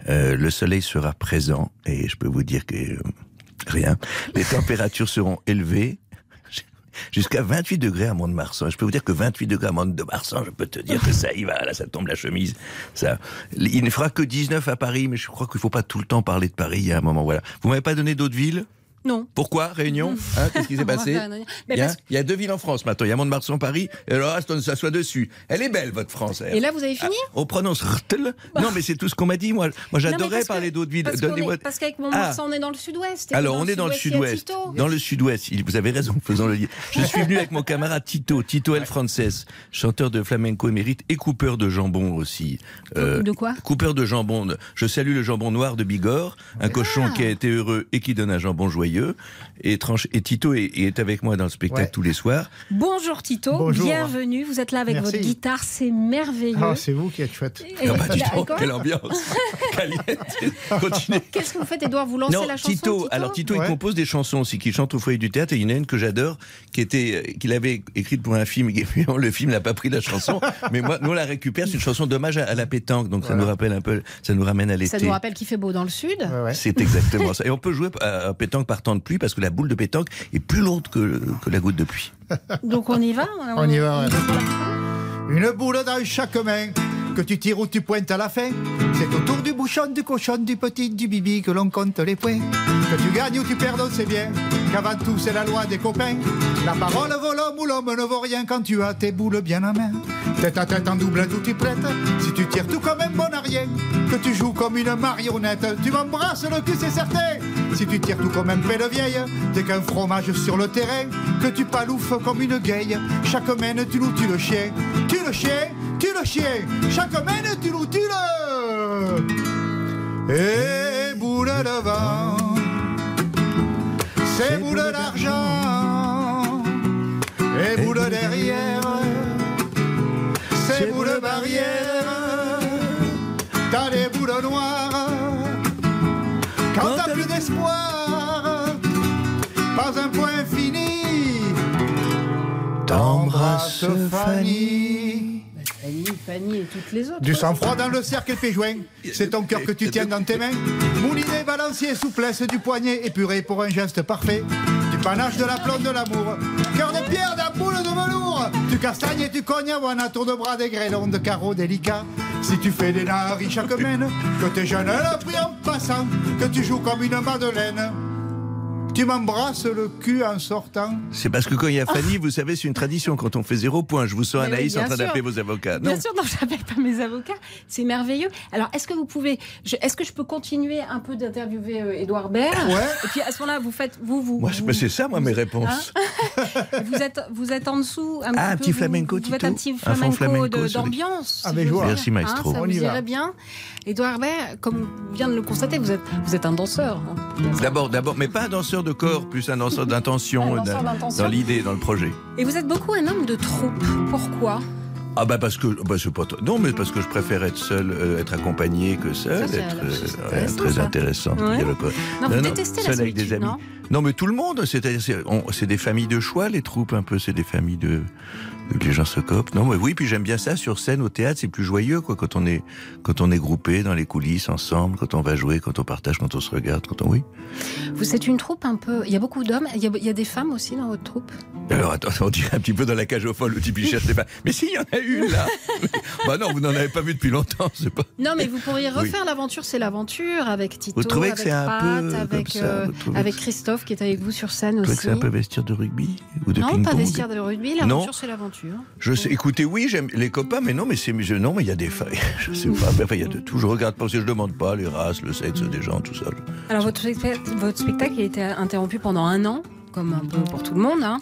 Euh, le soleil sera présent et je peux vous dire que euh, rien. Les températures seront élevées. Jusqu'à 28 degrés à Mont-de-Marsan. Je peux vous dire que 28 degrés à Mont-de-Marsan, je peux te dire que ça y va, là, ça tombe la chemise. Ça, il ne fera que 19 à Paris, mais je crois qu'il faut pas tout le temps parler de Paris. Il y a un moment, voilà. Vous m'avez pas donné d'autres villes? Non. Pourquoi Réunion hein, Qu'est-ce qui s'est passé il y, a, il y a deux villes en France maintenant. Il y a Mont-de-Marsan, Paris, et alors Aston s'assoit dessus. Elle est belle, votre France. elle. Et là, vous avez fini On prononce RTL. Non, mais c'est tout ce qu'on m'a dit, moi. Moi, j'adorais parler d'autres villes. Parce, qu'avec mon Ah. Marsan, on est dans le sud-ouest. Alors, on est dans le sud-ouest. Tito. Dans le sud-ouest. Vous avez raison, faisons le lien. Je suis venu avec mon camarade Tito, Tito El Frances, chanteur de flamenco émérite et coupeur de jambon aussi. Euh, De quoi Coupeur de jambon. Je salue le jambon noir de Bigorre, un cochon qui a été heureux et qui donne un jambon joyeux. Et, et Tito est, est avec moi dans le spectacle Ouais. tous les soirs. Bonjour Tito, Bonjour. bienvenue. Vous êtes là avec Merci. votre guitare, c'est merveilleux. Ah, c'est vous qui êtes chouette. Et- Ah bah, donc, quoi quelle ambiance Continuez. Qu'est-ce que vous faites, Edouard Vous lancez Non, la chanson Tito, alors Tito, il compose des chansons aussi, qu'il chante au foyer du théâtre, et il y en a une que j'adore, qui était, qu'il avait écrite pour un film, et puis le film n'a pas pris la chanson, mais moi, nous on la récupère, c'est une chanson d'hommage à, à la pétanque, donc ça nous rappelle un peu, ça nous ramène à Ça l'été. nous rappelle qu'il fait beau dans le sud. C'est exactement ça. Et on peut jouer à, à pétanque par temps de pluie, parce que la boule de pétanque est plus lourde que, que la goutte de pluie. Donc on y va On y va, ouais. Une boule dans chaque main que tu tires ou tu pointes à la fin. C'est autour du bouchon, du cochon, du petit, du bibi que l'on compte les points. Que tu gagnes ou tu perds, on sait bien qu'avant tout c'est la loi des copains. La parole vaut l'homme ou l'homme ne vaut rien quand tu as tes boules bien en main. Tête à tête en double, tout tu prêtes. Que tu joues comme une marionnette, tu m'embrasses le cul, c'est certain. Si tu tires tout comme un pelle vieille, t'es qu'un fromage sur le terrain, que tu paloufes comme une gueille. Chaque mène, tu loues, tu le chien, tu le chien, tu le chien? Chaque mène, tu loues, tu le? Et boule de vent, c'est boule d'argent, et boule derrière, c'est boule barrière. T'as des boules noires, quand t'as plus d'espoir, pas un point fini. T'embrasses Fanny. Fanny, Fanny et toutes les autres. Du sang-froid dans le cercle péjoint, c'est ton cœur que tu tiens dans tes mains. Moulinet, balancier, souplesse du poignet, épuré pour un geste parfait. Du panache de la plombe de l'amour, cœur de pierre, d'un boule de velours. Tu castagnes et tu cognes, un tour de bras, des grêlons de carreaux délicats. Si tu fais des naris chaque mène, que t'es jeune, le prix en passant, que tu joues comme une madeleine. Tu m'embrasses le cul en sortant. C'est parce que quand il y a Fanny, vous savez, c'est une tradition. Quand on fait zéro point, je vous sens Mais oui, Anaïs en train d'appeler vos avocats. Non. Bien sûr, non, j'appelle pas mes avocats. C'est merveilleux. Alors, est-ce que vous pouvez, je- est-ce que je peux continuer un peu d'interviewer euh, Édouard Baird? Ouais. Et puis à ce moment-là, vous faites, vous, vous. Moi, vous- c'est ça, moi, mes réponses. Hein? Vous êtes, vous êtes en dessous. Un Ah, un peu, petit flamenco, Vous faites un petit Un flamenco, d'ambiance. Avec j'ose joie. Merci, maestro. Hein, ça On vous y va. irait bien. Édouard Baird, comme vient de le constater, vous êtes, vous êtes un danseur. hein. D'abord, d'abord, mais pas un danseur de corps, plus un danseur d'intention, Un danseur dans- l'idée, dans le projet. Et vous êtes beaucoup un homme de troupe. Pourquoi? Ah bah parce que bah c'est pas non mais parce que je préfère être seul, euh, être accompagné que seul, Ça, être euh, ouais, très ça. intéressant. Ouais. Non, vous détestez la seul avec des amis. non? Mais tout le monde, c'est-à-dire c'est des familles de choix les troupes un peu, c'est des familles de les gens se copent. Non mais oui, puis j'aime bien ça sur scène au théâtre, c'est plus joyeux quoi quand on est quand on est groupé dans les coulisses ensemble, quand on va jouer, quand on partage, quand on se regarde, quand on oui. Vous êtes une troupe un peu. Il y a beaucoup d'hommes. Il y a, il y a des femmes aussi dans votre troupe? Alors attends, on dirait un petit peu dans la cage aux folles, le type cherche des femmes. Mais si, il y en a une là. bah non, vous n'en avez pas vu depuis longtemps, c'est pas. Non, mais vous pourriez Oui. refaire l'aventure, c'est l'aventure avec Tito, Vous trouvez que avec Pat, avec, ça, euh, avec Christophe qui est avec vous sur scène Vous trouvez aussi. que c'est un peu vestir de rugby ou de non, pas vestiaire de rugby. Non. L'aventure, c'est l'aventure. Je sais, écoutez, oui, j'aime les copains, mais non, mais c'est, non, mais il y a des failles. Je sais pas, mais enfin, il y a de tout. Je regarde pas, parce que je demande pas les races, le sexe des gens, tout ça. Alors, votre, spectacle- votre spectacle a été interrompu pendant un an, comme un peu pour tout le monde. hein.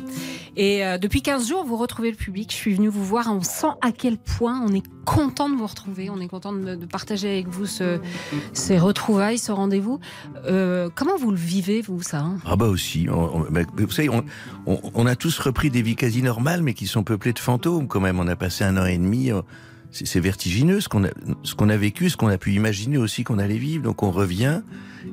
Et euh, depuis 15 jours, vous retrouvez le public. Je suis venue vous voir. On sent à quel point on est content de vous retrouver. On est content de, partager avec vous ce- ces retrouvailles, ce rendez-vous. Euh, comment vous le vivez, vous, ça hein? Ah bah aussi. vous savez, on, on- on a tous repris des vies quasi normales, mais qui sont peuplées de fantômes quand même. On a passé un an et demi. C'est c'est vertigineux ce qu'on a, ce qu'on a vécu, ce qu'on a pu imaginer aussi qu'on allait vivre. Donc on revient.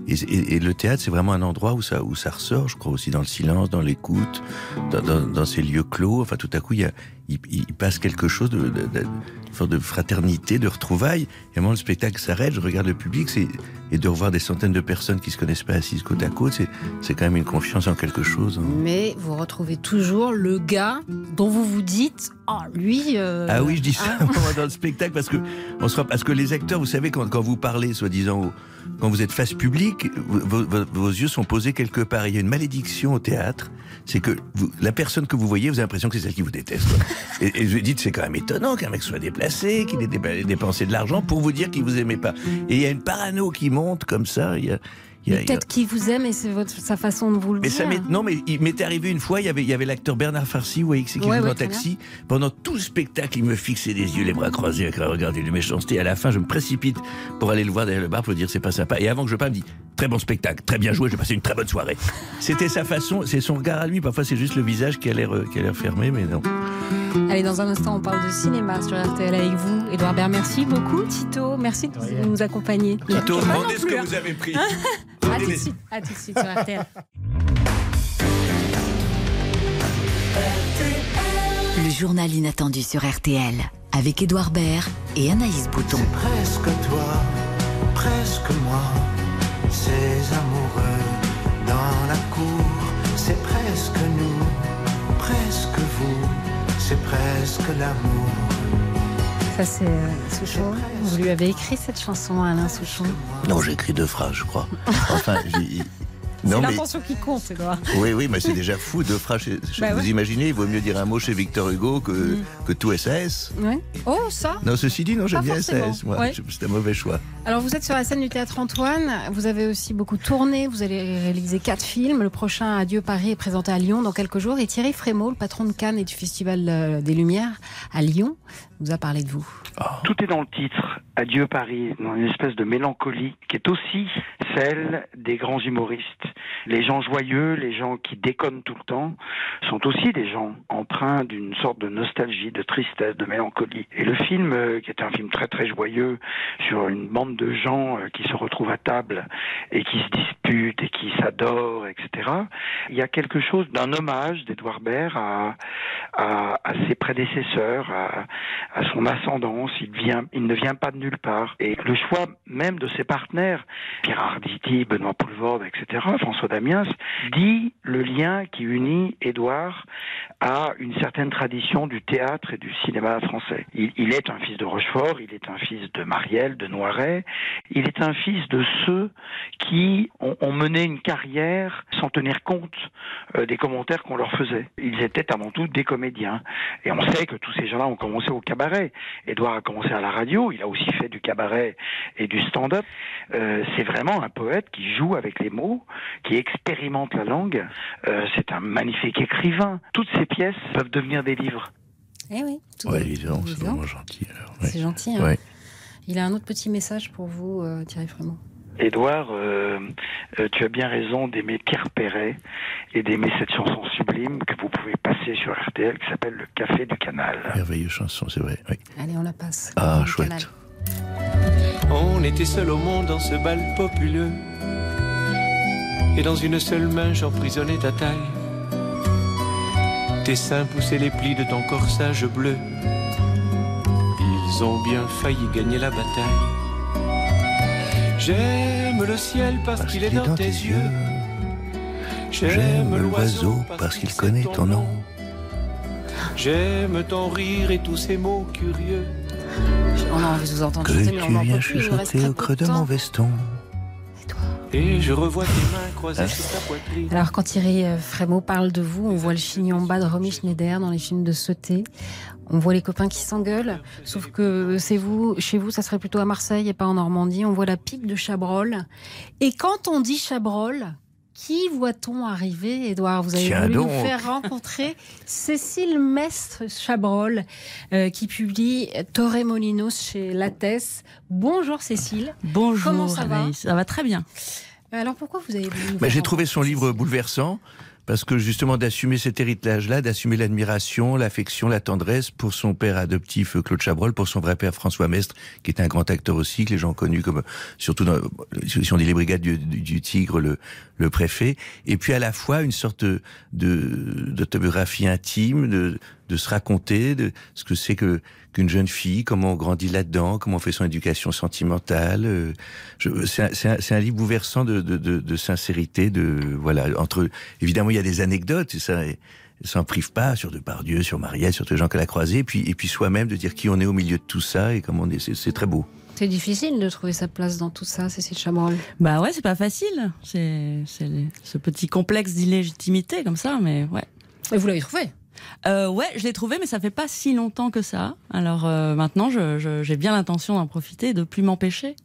Et, et- et le théâtre, c'est vraiment un endroit où ça, où ça ressort, je crois aussi dans le silence, dans l'écoute, dans, dans- dans ces lieux clos. Enfin, tout à coup, il, y a, il, il passe quelque chose de, de, de, de fraternité, de retrouvailles. Et à un moment, le spectacle s'arrête, je regarde le public, c'est, et de revoir des centaines de personnes qui se connaissent pas assises côte à côte, c'est, c'est quand même une confiance en quelque chose. hein. Mais vous retrouvez toujours le gars dont vous vous dites, oh, lui. euh, Ah oui, je dis ça moi, dans le spectacle parce que on se parce que les acteurs, vous savez, quand, quand vous parlez, soi-disant, au- quand vous êtes face publique, vos, vos- vos yeux sont posés quelque part. Il y a une malédiction au théâtre, c'est que vous- la personne que vous voyez, vous avez l'impression que c'est celle qui vous déteste. quoi. Et, et je dis, c'est quand même étonnant qu'un mec soit déplacé, qu'il ait dé- dépensé de l'argent pour vous dire qu'il vous aimait pas. Et il y a une parano qui monte comme ça. Il y a- Peut-être qu'il vous aime et c'est votre, sa façon de vous le mais dire. ça m'est, non, mais il m'était arrivé une fois, il y avait, il y avait l'acteur Bernard Farcy, vous voyez, qui Ouais, ouais, Taxi. Pendant tout le spectacle, il me fixait des yeux, les bras croisés, avec un regard de méchanceté. À la fin, je me précipite pour aller le voir derrière le bar pour lui dire c'est pas sympa. Et avant que je parte, il me dit très bon spectacle, très bien joué, j'ai passé une très bonne soirée. C'était sa façon, c'est son regard à lui. Parfois, c'est juste le visage qui a l'air, euh, qui a l'air fermé, mais non. Allez, dans un instant, on parle de cinéma sur RTL avec vous. Edouard Baird, merci beaucoup. Tito, merci de nous accompagner. Tito, demandez ce que hein. vous avez pris. À tout de suite, à tout de suite sur RTL. Le journal inattendu sur RTL avec Édouard Baird et Anaïs Bouton. Presque toi, presque moi, ces amoureux dans la cour, c'est presque nous, presque vous, c'est presque l'amour. Ça, c'est euh, Souchon. Vous lui avez écrit cette chanson, Alain Souchon. Non, j'ai écrit deux phrases, je crois. Enfin, j'ai- C'est mais. l'intention qui compte, Edouard. Oui, oui, mais c'est déjà fou, deux phrases. chez- Bah vous ouais. imaginez, il vaut mieux dire un mot chez Victor Hugo que, que tout SAS. Ouais. Oh, ça Non, ceci dit, non, j'aime bien SAS, moi. ouais. C'est un mauvais choix. Alors, vous êtes sur la scène du Théâtre Antoine. Vous avez aussi beaucoup tourné. Vous allez réaliser quatre films. Le prochain, Adieu Paris, est présenté à Lyon dans quelques jours. Et Thierry Frémaux, le patron de Cannes et du Festival euh, des Lumières à Lyon, nous a parlé de vous. Tout est dans le titre. Adieu Paris, dans une espèce de mélancolie qui est aussi celle des grands humoristes. Les gens joyeux, les gens qui déconnent tout le temps, sont aussi des gens empreints d'une sorte de nostalgie, de tristesse, de mélancolie. Et le film, euh, qui est un film très très joyeux, sur une bande de gens euh, qui se retrouvent à table et qui se disputent et qui s'adorent, etc. Il y a quelque chose d'un hommage d'Edouard Baird à, à, à ses prédécesseurs, à, à son ascendance. Il, vient, il ne vient pas de nulle part. Et le choix même de ses partenaires, Pierre Arditi, Benoît Poulvorde, etc., François Damiens, dit le lien qui unit Édouard à une certaine tradition du théâtre et du cinéma français. Il, est un fils de Rochefort, il est un fils de Marielle, de Noiret, il est un fils de ceux qui ont, ont mené une carrière sans tenir compte euh, des commentaires qu'on leur faisait. Ils étaient avant tout des comédiens. Et on sait que tous ces gens-là ont commencé au cabaret. Édouard a commencé à la radio, il a aussi fait du cabaret et du stand-up. Euh, c'est vraiment un poète qui joue avec les mots, qui expérimente la langue. Euh, c'est un magnifique écrivain. Toutes ces pièces peuvent devenir des livres. Eh oui, tout Ouais, évidemment, c'est vraiment gentil. alors, ouais. C'est gentil. Hein. Ouais. Il a un autre petit message pour vous, euh, Thierry Frémont. Édouard, euh, euh, tu as bien raison d'aimer Pierre Perret et d'aimer cette chanson sublime que vous pouvez passer sur RTL qui s'appelle Le Café du Canal. Merveilleuse chanson, c'est vrai. oui. Allez, on la passe. Ah, Le chouette. canal. On était seul au monde dans ce bal populeux. Et dans une seule main, j'emprisonnais ta taille. Tes seins poussaient les plis de ton corsage bleu. Ils ont bien failli gagner la bataille. J'aime le ciel parce, qu'il est dans, tes yeux. J'aime l'oiseau parce qu'il connaît ton nom. J'aime ton rire et tous ces mots curieux. On a envie de vous entendre Que chanter, mais on tu n'en viens peut plus. Au creux de mon veston. Et je revois tes mains croisées Hein sur ta poitrine. Alors, quand Thierry euh, Frémaux parle de vous, on voit le chignon bas de Romy Schneider dans les films de Sauté. On voit les copains qui s'engueulent. Sauf que c'est vous, chez vous, ça serait plutôt à Marseille et pas en Normandie. On voit la pipe de Chabrol. Et quand on dit Chabrol, qui voit-on arriver, Edouard Vous avez Tiens voulu donc. nous faire rencontrer Cécile Mestre Chabrol, euh, qui publie Torremolinos chez Lattès. Bonjour Cécile. Bonjour Comment ça va? Ça va très bien. Alors pourquoi vous avez voulu nous Bah, faire J'ai trouvé son livre bouleversant parce que justement d'assumer cet héritage-là, d'assumer l'admiration, l'affection, la tendresse pour son père adoptif euh, Claude Chabrol, pour son vrai père François Mestre, qui est un grand acteur aussi, que les gens ont connu comme, surtout si on dit les brigades du, Tigre, le, préfet, et puis à la fois une sorte de- d'autobiographie intime, de, de se raconter, de ce que c'est que qu'une jeune fille, comment on grandit là-dedans, comment on fait son éducation sentimentale. euh, C'est un, c'est un- livre bouleversant de, de, de, de sincérité, de voilà. Entre évidemment, il y a des anecdotes, et ça s'en prive pas sur Depardieu, sur Marielle, sur tous les gens qu'elle a croisés, et puis et puis soi-même de dire qui on est au milieu de tout ça et comment on est. C'est c'est très beau. C'est difficile de trouver sa place dans tout ça, Cécile Chabrol. Bah ouais, c'est pas facile. C'est c'est ce petit complexe d'illégitimité comme ça, mais ouais. Et vous l'avez trouvé euh, Ouais, je l'ai trouvé, mais ça fait pas si longtemps que ça. Alors euh, maintenant, je- je- j'ai bien l'intention d'en profiter, et de plus m'empêcher,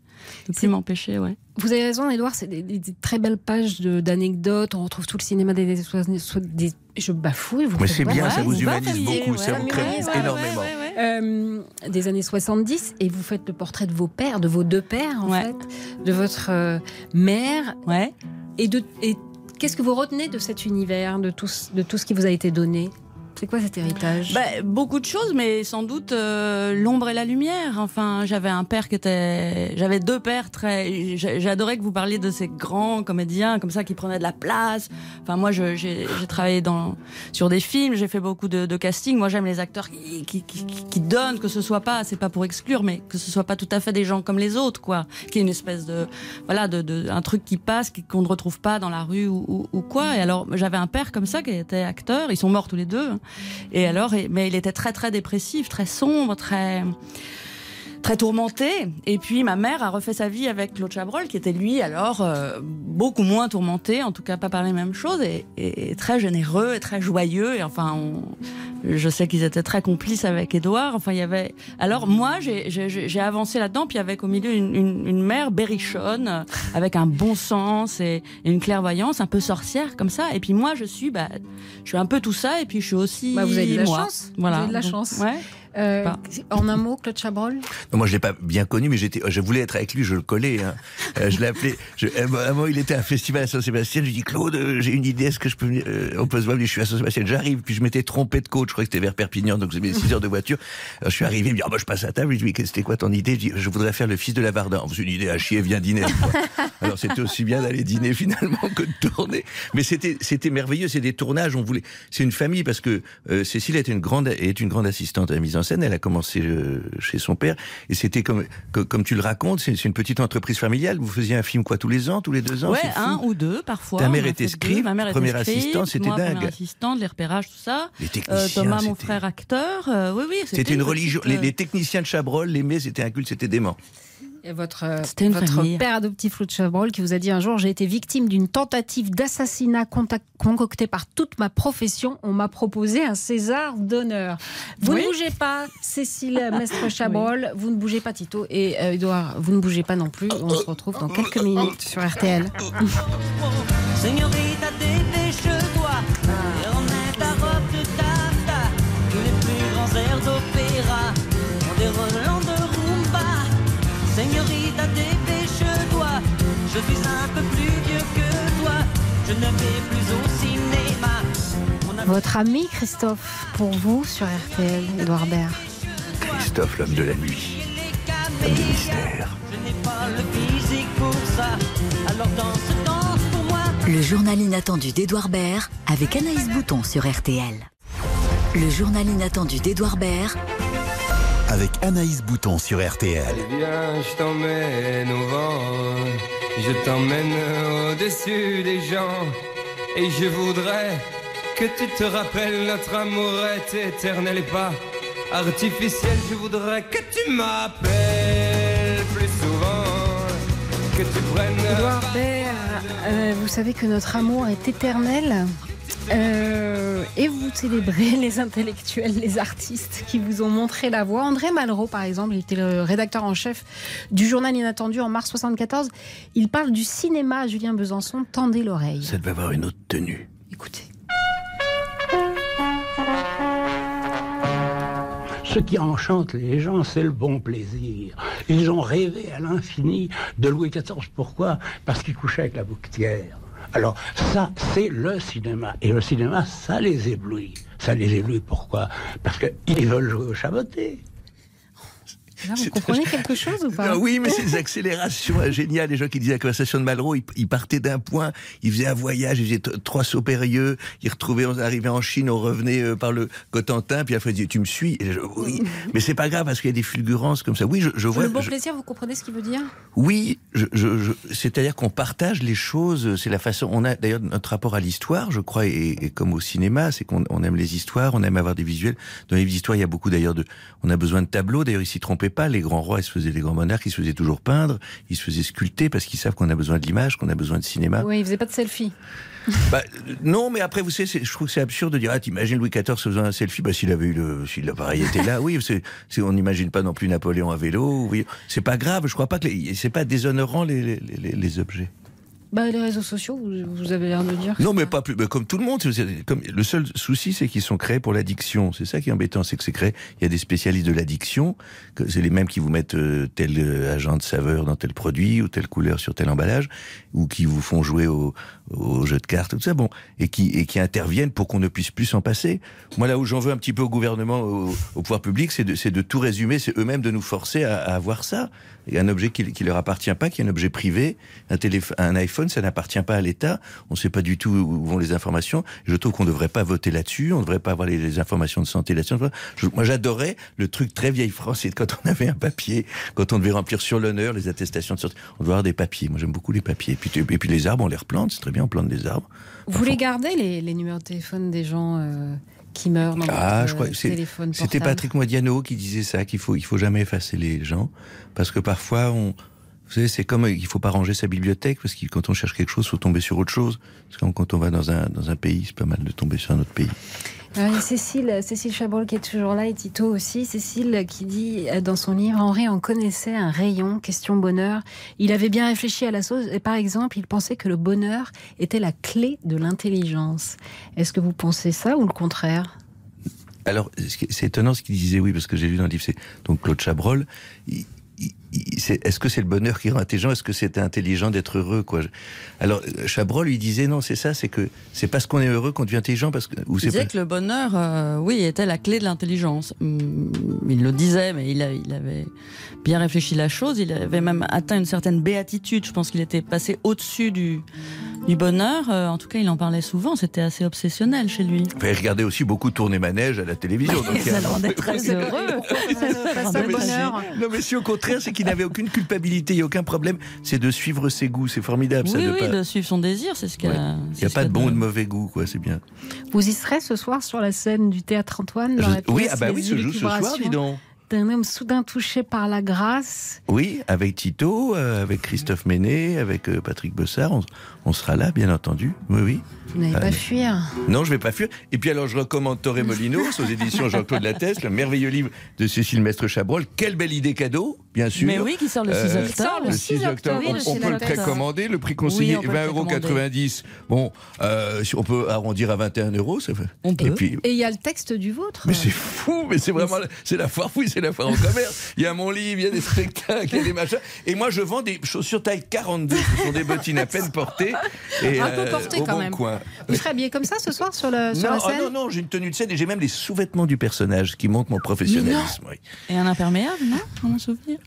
de plus m'empêcher, ouais. Vous avez raison, Edouard, c'est des, des- des très belles pages d'anecdotes. On retrouve tout le cinéma des, des, des- Je bafouille, vous Mais c'est bien, mal. ça vous humanise beaucoup, ça vous crée humanise, ouais, énormément. ouais, ouais, ouais. Euh, des années 70, et vous faites le portrait de vos pères, de vos deux pères, en Ouais. fait, de votre euh, mère. Ouais. Et, de, et qu'est-ce que vous retenez de cet univers, de tout, de tout ce qui vous a été donné? C'est quoi cet héritage Bah, beaucoup de choses, mais sans doute euh, l'ombre et la lumière. Enfin, j'avais un père qui était, j'avais deux pères très. J'adorais que vous parliez de ces grands comédiens comme ça qui prenaient de la place. Enfin, moi, j'ai travaillé dans sur des films, j'ai fait beaucoup de, de casting. Moi, j'aime les acteurs qui, qui, qui, qui- donnent, que ce soit pas, c'est pas pour exclure, mais que ce soit pas tout à fait des gens comme les autres, quoi. Qui est une espèce de, voilà, de, de un truc qui passe, qu'on ne retrouve pas dans la rue ou, ou, quoi. Et alors, j'avais un père comme ça qui était acteur. Ils sont morts tous les deux. Et alors, mais il était très très dépressif, très sombre, très très tourmenté. Et puis ma mère a refait sa vie avec Claude Chabrol, qui était lui alors euh, beaucoup moins tourmenté, en tout cas pas par les mêmes choses, et, et très généreux et très joyeux. Et enfin, on- je sais qu'ils étaient très complices avec Édouard. Enfin, il y avait. Alors moi, j'ai- avancé là-dedans, puis avec au milieu une, une, une mère berrichonne, avec un bon sens et, et une clairvoyance, un peu sorcière comme ça. Et puis moi, je suis, bah, je suis un peu tout ça, et puis je suis aussi. Bah, vous avez de la moi. chance. Voilà. Vous avez de la Donc, chance. Ouais. Euh, en un mot, Claude Chabrol? Donc moi, je l'ai pas bien connu, mais j'étais, je voulais être avec lui, je le collais. Hein. Euh, je l'ai appelé. Je, un moment, il était à un festival à Saint-Sébastien. Je lui dis Claude, euh, j'ai une idée. Est-ce que je peux venir euh, On peut se voir. Je suis à Saint-Sébastien. J'arrive. Puis je m'étais trompé de coach. Je crois que c'était vers Perpignan, donc j'ai mis 6 heures de voiture. Alors, je suis arrivé. Il me dit, ah, bah, je passe à table. Je lui dis, c'était quoi ton idée? Je dis, je voudrais faire le fils de la. C'est une idée à chier. Viens dîner. Alors c'était aussi bien d'aller dîner finalement que de tourner. Mais c'était c'était merveilleux. C'est des tournages. On voulait. C'est une famille parce que euh, Cécile est une grande est une grande assistante à la mise en scène. Elle a commencé euh, chez son père et c'était comme co- comme tu le racontes. C'est une petite entreprise familiale. Vous faisiez un film quoi tous les ans, tous les deux ans. Ouais, fou. un ou deux parfois. Ta mère était scribe, ma mère était première assistante, c'était dingue. Première assistante, les repérages, tout ça. Les Euh, techniciens, Thomas, mon frère acteur. euh, oui, oui. C'était une religion. Les, les techniciens de Chabrol l'aimaient. C'était un culte. C'était dément. Et votre, euh, C'était une votre famille. père adoptif Lou de Chabrol qui vous a dit un jour j'ai été victime d'une tentative d'assassinat concoctée par toute ma profession. On m'a proposé un César d'honneur. Vous Oui. ne bougez pas, Cécile Mestre Chabrol. Vous ne bougez pas, Tito. Et euh, Edouard, vous ne bougez pas non plus. On se retrouve dans quelques minutes sur RTL. Señorita, dépêche-toi et remets ta robe de taffetas. Tous les plus grands airs d'opéra ont des je suis un peu plus vieux que toi. Je ne vais plus au cinéma. Votre ami Christophe, pour vous sur RTL, Edouard Baird. Christophe, l'homme de la nuit, l'homme de mystère. Je n'ai pas le physique pour ça. Alors danse, danse pour moi. Le journal inattendu d'Edouard Baird avec Anaïs Bouton sur RTL. Le journal inattendu d'Edouard Baird Avec Anaïs Bouton sur RTL. Allez viens, je t'emmène au vent, je t'emmène au-dessus des gens, et je voudrais que tu te rappelles notre amour est éternel et pas artificiel. Je voudrais que tu m'appelles plus souvent, que tu prennes. Euh, vous savez que notre amour est éternel. Euh, et vous célébrez les intellectuels, les artistes qui vous ont montré la voie. André Malraux, par exemple, il était le rédacteur en chef du journal Inattendu en mars 74. Il parle du cinéma à Julien Besançon. Tendez l'oreille. Ça devait avoir une autre tenue. Écoutez. Ce qui enchante les gens, c'est le bon plaisir. Ils ont rêvé à l'infini de Louis XIV. Pourquoi? Parce qu'il couchait avec la bouquetière. Alors ça, c'est le cinéma. Et le cinéma, ça les éblouit. Ça les éblouit pourquoi? Parce qu'ils veulent jouer au chaboté. Vous comprenez quelque chose ou pas oui, mais c'est des accélérations géniales. Les gens qui disaient la conversation de Malraux, ils, ils partaient d'un point, ils faisaient un voyage, ils faisaient trois sauts périlleux, ils retrouvaient, on arrivait en Chine, on revenait euh, par le Cotentin, puis après ils disaient, tu me suis? Et je- Oui, mais c'est pas grave parce qu'il y a des fulgurances comme ça. Oui, je, je vois. Le bon je- plaisir, vous comprenez ce qu'il veut dire? Oui, je, je, je- c'est-à-dire qu'on partage les choses. C'est la façon. On a d'ailleurs notre rapport à l'histoire, je crois, et, et comme au cinéma, c'est qu'on on aime les histoires, on aime avoir des visuels. Dans les d'histoire, il y a beaucoup d'ailleurs de. On a besoin de tableaux. D'ailleurs, ils s'y pas. Les grands rois, ils se faisaient, les grands monarques, ils se faisaient toujours peindre, ils se faisaient sculpter parce qu'ils savent qu'on a besoin de l'image, qu'on a besoin de cinéma. Oui, il faisait pas de selfie. Bah, euh, non, mais après, vous savez, je trouve que c'est absurde de dire, ah, t'imagines Louis XIV faisant un selfie, bah, s'il avait eu le, si l'appareil était là, oui, c'est, on n'imagine pas non plus Napoléon à vélo, oui. C'est pas grave, je crois pas que c'est pas déshonorant les, les, les- les objets. Bah, les réseaux sociaux, vous, vous avez l'air de dire. Non, mais pas plus, mais comme tout le monde. Comme, le seul souci, c'est qu'ils sont créés pour l'addiction. C'est ça qui est embêtant, c'est que c'est créé. Il y a des spécialistes de l'addiction, que c'est les mêmes qui vous mettent euh, tel euh, agent de saveur dans tel produit ou telle couleur sur tel emballage, ou qui vous font jouer au, au jeu de cartes, tout ça, bon, et qui et qui interviennent pour qu'on ne puisse plus s'en passer. Moi, là où j'en veux un petit peu au gouvernement, au, pouvoir public, c'est de, c'est de tout résumer, c'est eux-mêmes de nous forcer à, à avoir ça. A un objet qui, qui leur appartient pas, qui est un objet privé, un téléphone, un iPhone, ça n'appartient pas à l'État. On ne sait pas du tout où vont les informations. Je trouve qu'on ne devrait pas voter là-dessus. On ne devrait pas avoir les, informations de santé là-dessus. Moi, j'adorais le truc très vieille France, c'est quand on avait un papier, quand on devait remplir sur l'honneur les attestations de sortie. On devait avoir des papiers. Moi, j'aime beaucoup les papiers. Et puis, et puis les arbres, on les replante. C'est très bien, on plante des arbres. Vous les gardez, les, les numéros de téléphone des gens euh, qui meurent dans Ah, votre je crois euh, téléphone c'était Patrick Modiano qui disait ça, qu'il faut, il faut jamais effacer les gens, parce que parfois on, vous savez, c'est comme euh, il faut pas ranger sa bibliothèque, parce que quand on cherche quelque chose, faut tomber sur autre chose. Parce que quand on va dans un dans un pays, c'est pas mal de tomber sur un autre pays. Ah, Cécile, Cécile Chabrol qui est toujours là et Tito aussi. Cécile qui dit euh, dans son livre Henri en connaissait un rayon, question bonheur. Il avait bien réfléchi à la chose et par exemple, il pensait que le bonheur était la clé de l'intelligence. Est-ce que vous pensez ça ou le contraire? Alors, c'est étonnant ce qu'il disait, oui, parce que j'ai lu dans le livre, c'est donc Claude Chabrol. il- Est-ce que c'est le bonheur qui rend intelligent? Est-ce que c'est intelligent d'être heureux quoi? Alors Chabrol lui disait non, c'est ça, c'est que c'est parce qu'on est heureux qu'on devient intelligent parce que ou Il disait pas- que le bonheur, euh, oui, était la clé de l'intelligence. Hum, Il le disait, mais il, a- il avait bien réfléchi la chose. Il avait même atteint une certaine béatitude. Je pense qu'il était passé au-dessus du, du bonheur. Euh, en tout cas, il en parlait souvent. C'était assez obsessionnel chez lui. Enfin, il regardait aussi beaucoup tourner manège à la télévision. donc Ça le rendait très heureux. Ça, le bonheur. non mais si au contraire c'est qu'il n'avait aucune culpabilité, il n'y a aucun problème, c'est de suivre ses goûts, c'est formidable ça Oui, de oui, pas- de suivre son désir, c'est ce qu'il y a. Il n'y a pas de bon ou de mauvais goût quoi, c'est bien. Vous y serez ce soir sur la scène du théâtre Antoine dans Je- la oui, ah bah oui, se joue ce soir, dis donc. D'un homme soudain touché par la grâce. Oui, avec Tito, euh, avec Christophe Ménet, avec euh, Patrick Bessard, on, on sera là bien entendu. Oui oui. Vous n'allez Ah, pas fuir. Non, je vais pas fuir. Et puis alors, je recommande Torre Molinos aux éditions Jean-Claude Lattès, le merveilleux livre de Cécile Mestre Chabrol. Quelle belle idée cadeau, bien sûr. Mais oui, qui sort le 6 octobre. Qui sort Le 6 octobre, oui, on, peut le précommander. Le prix Oui, conseillé le 20,90 euros. précommander. Bon, euh, si on peut arrondir à 21 euros, ça fait. On peut. Et puis, Et il y a le texte du vôtre. mais c'est fou, mais c'est vraiment, c'est la foire fouille, c'est la foire au commerce. Il y a mon livre, il y a des spectacles, il y a des machins. Et moi, je vends des chaussures taille 42, ce sont des bottines à peine portées. Et, Un peu euh, portées au quand bon même. coin. Vous serez habillé comme ça ce soir sur, le, sur Non, la ah scène non, non, j'ai une tenue de scène et j'ai même les sous-vêtements du personnage qui montrent mon professionnalisme. oui. Et un imperméable, non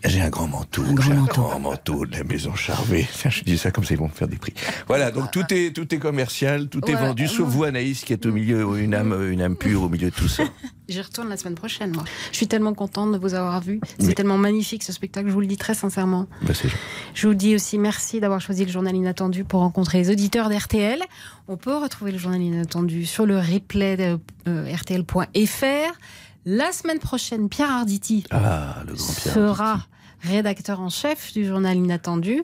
J'ai un grand manteau, Un grand j'ai un grand manteau de la maison Charvet. Je dis ça comme ça, ils vont me faire des prix. Voilà, donc tout est, tout est commercial, tout est vendu, sauf vous, Anaïs, qui est au milieu, une âme, une âme pure au milieu de tout ça. J'y retourne la semaine prochaine, moi. Je suis tellement contente de vous avoir vu. C'est tellement magnifique ce spectacle, je vous le dis très sincèrement. Bah. Je vous dis aussi merci d'avoir choisi le journal inattendu pour rencontrer les auditeurs d'RTL. On peut retrouver le journal inattendu sur le replay de euh, rtl.fr. La semaine prochaine, Pierre Arditi Ah, le grand Pierre. sera rédacteur en chef du journal inattendu.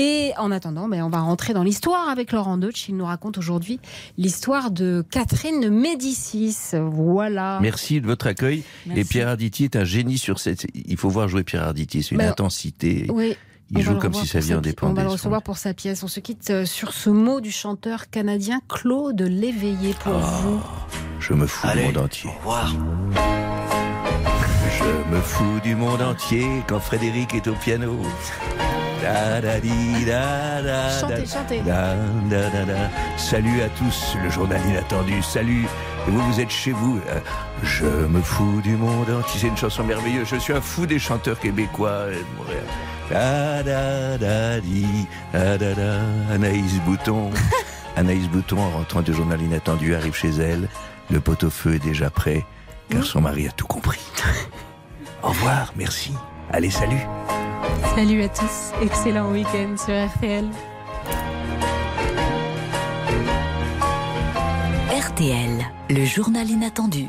Et en attendant, ben, on va rentrer dans l'histoire avec Laurent Deutsch. Il nous raconte aujourd'hui l'histoire de Catherine de Médicis. Voilà. Merci de votre accueil. Merci. Et Pierre Arditi est un génie sur cette. Il faut voir jouer Pierre Arditi, c'est une Bah, intensité. Oui. Il On joue comme si sa vie en pi- On dépendait. va le recevoir pour sa pièce. On se quitte euh, sur ce mot du chanteur canadien Claude Léveillé pour Oh. vous. Je me fous du monde entier. Je me fous du monde entier quand Frédéric est au piano. Chantez, chantez. Salut à tous, le journal inattendu. Salut. Et vous, vous êtes chez vous. Euh, Je me fous du monde entier. C'est une chanson merveilleuse. Je suis un fou des chanteurs québécois euh, de Montréal. Da, da, da, di, da, da, da. Anaïs Bouton. Anaïs Bouton, en rentrant du journal inattendu, arrive chez elle. Le pot-au-feu est déjà prêt, car son mari a tout compris. Au revoir, merci. Allez, salut. Salut à tous. Excellent week-end sur RTL. RTL, le journal inattendu.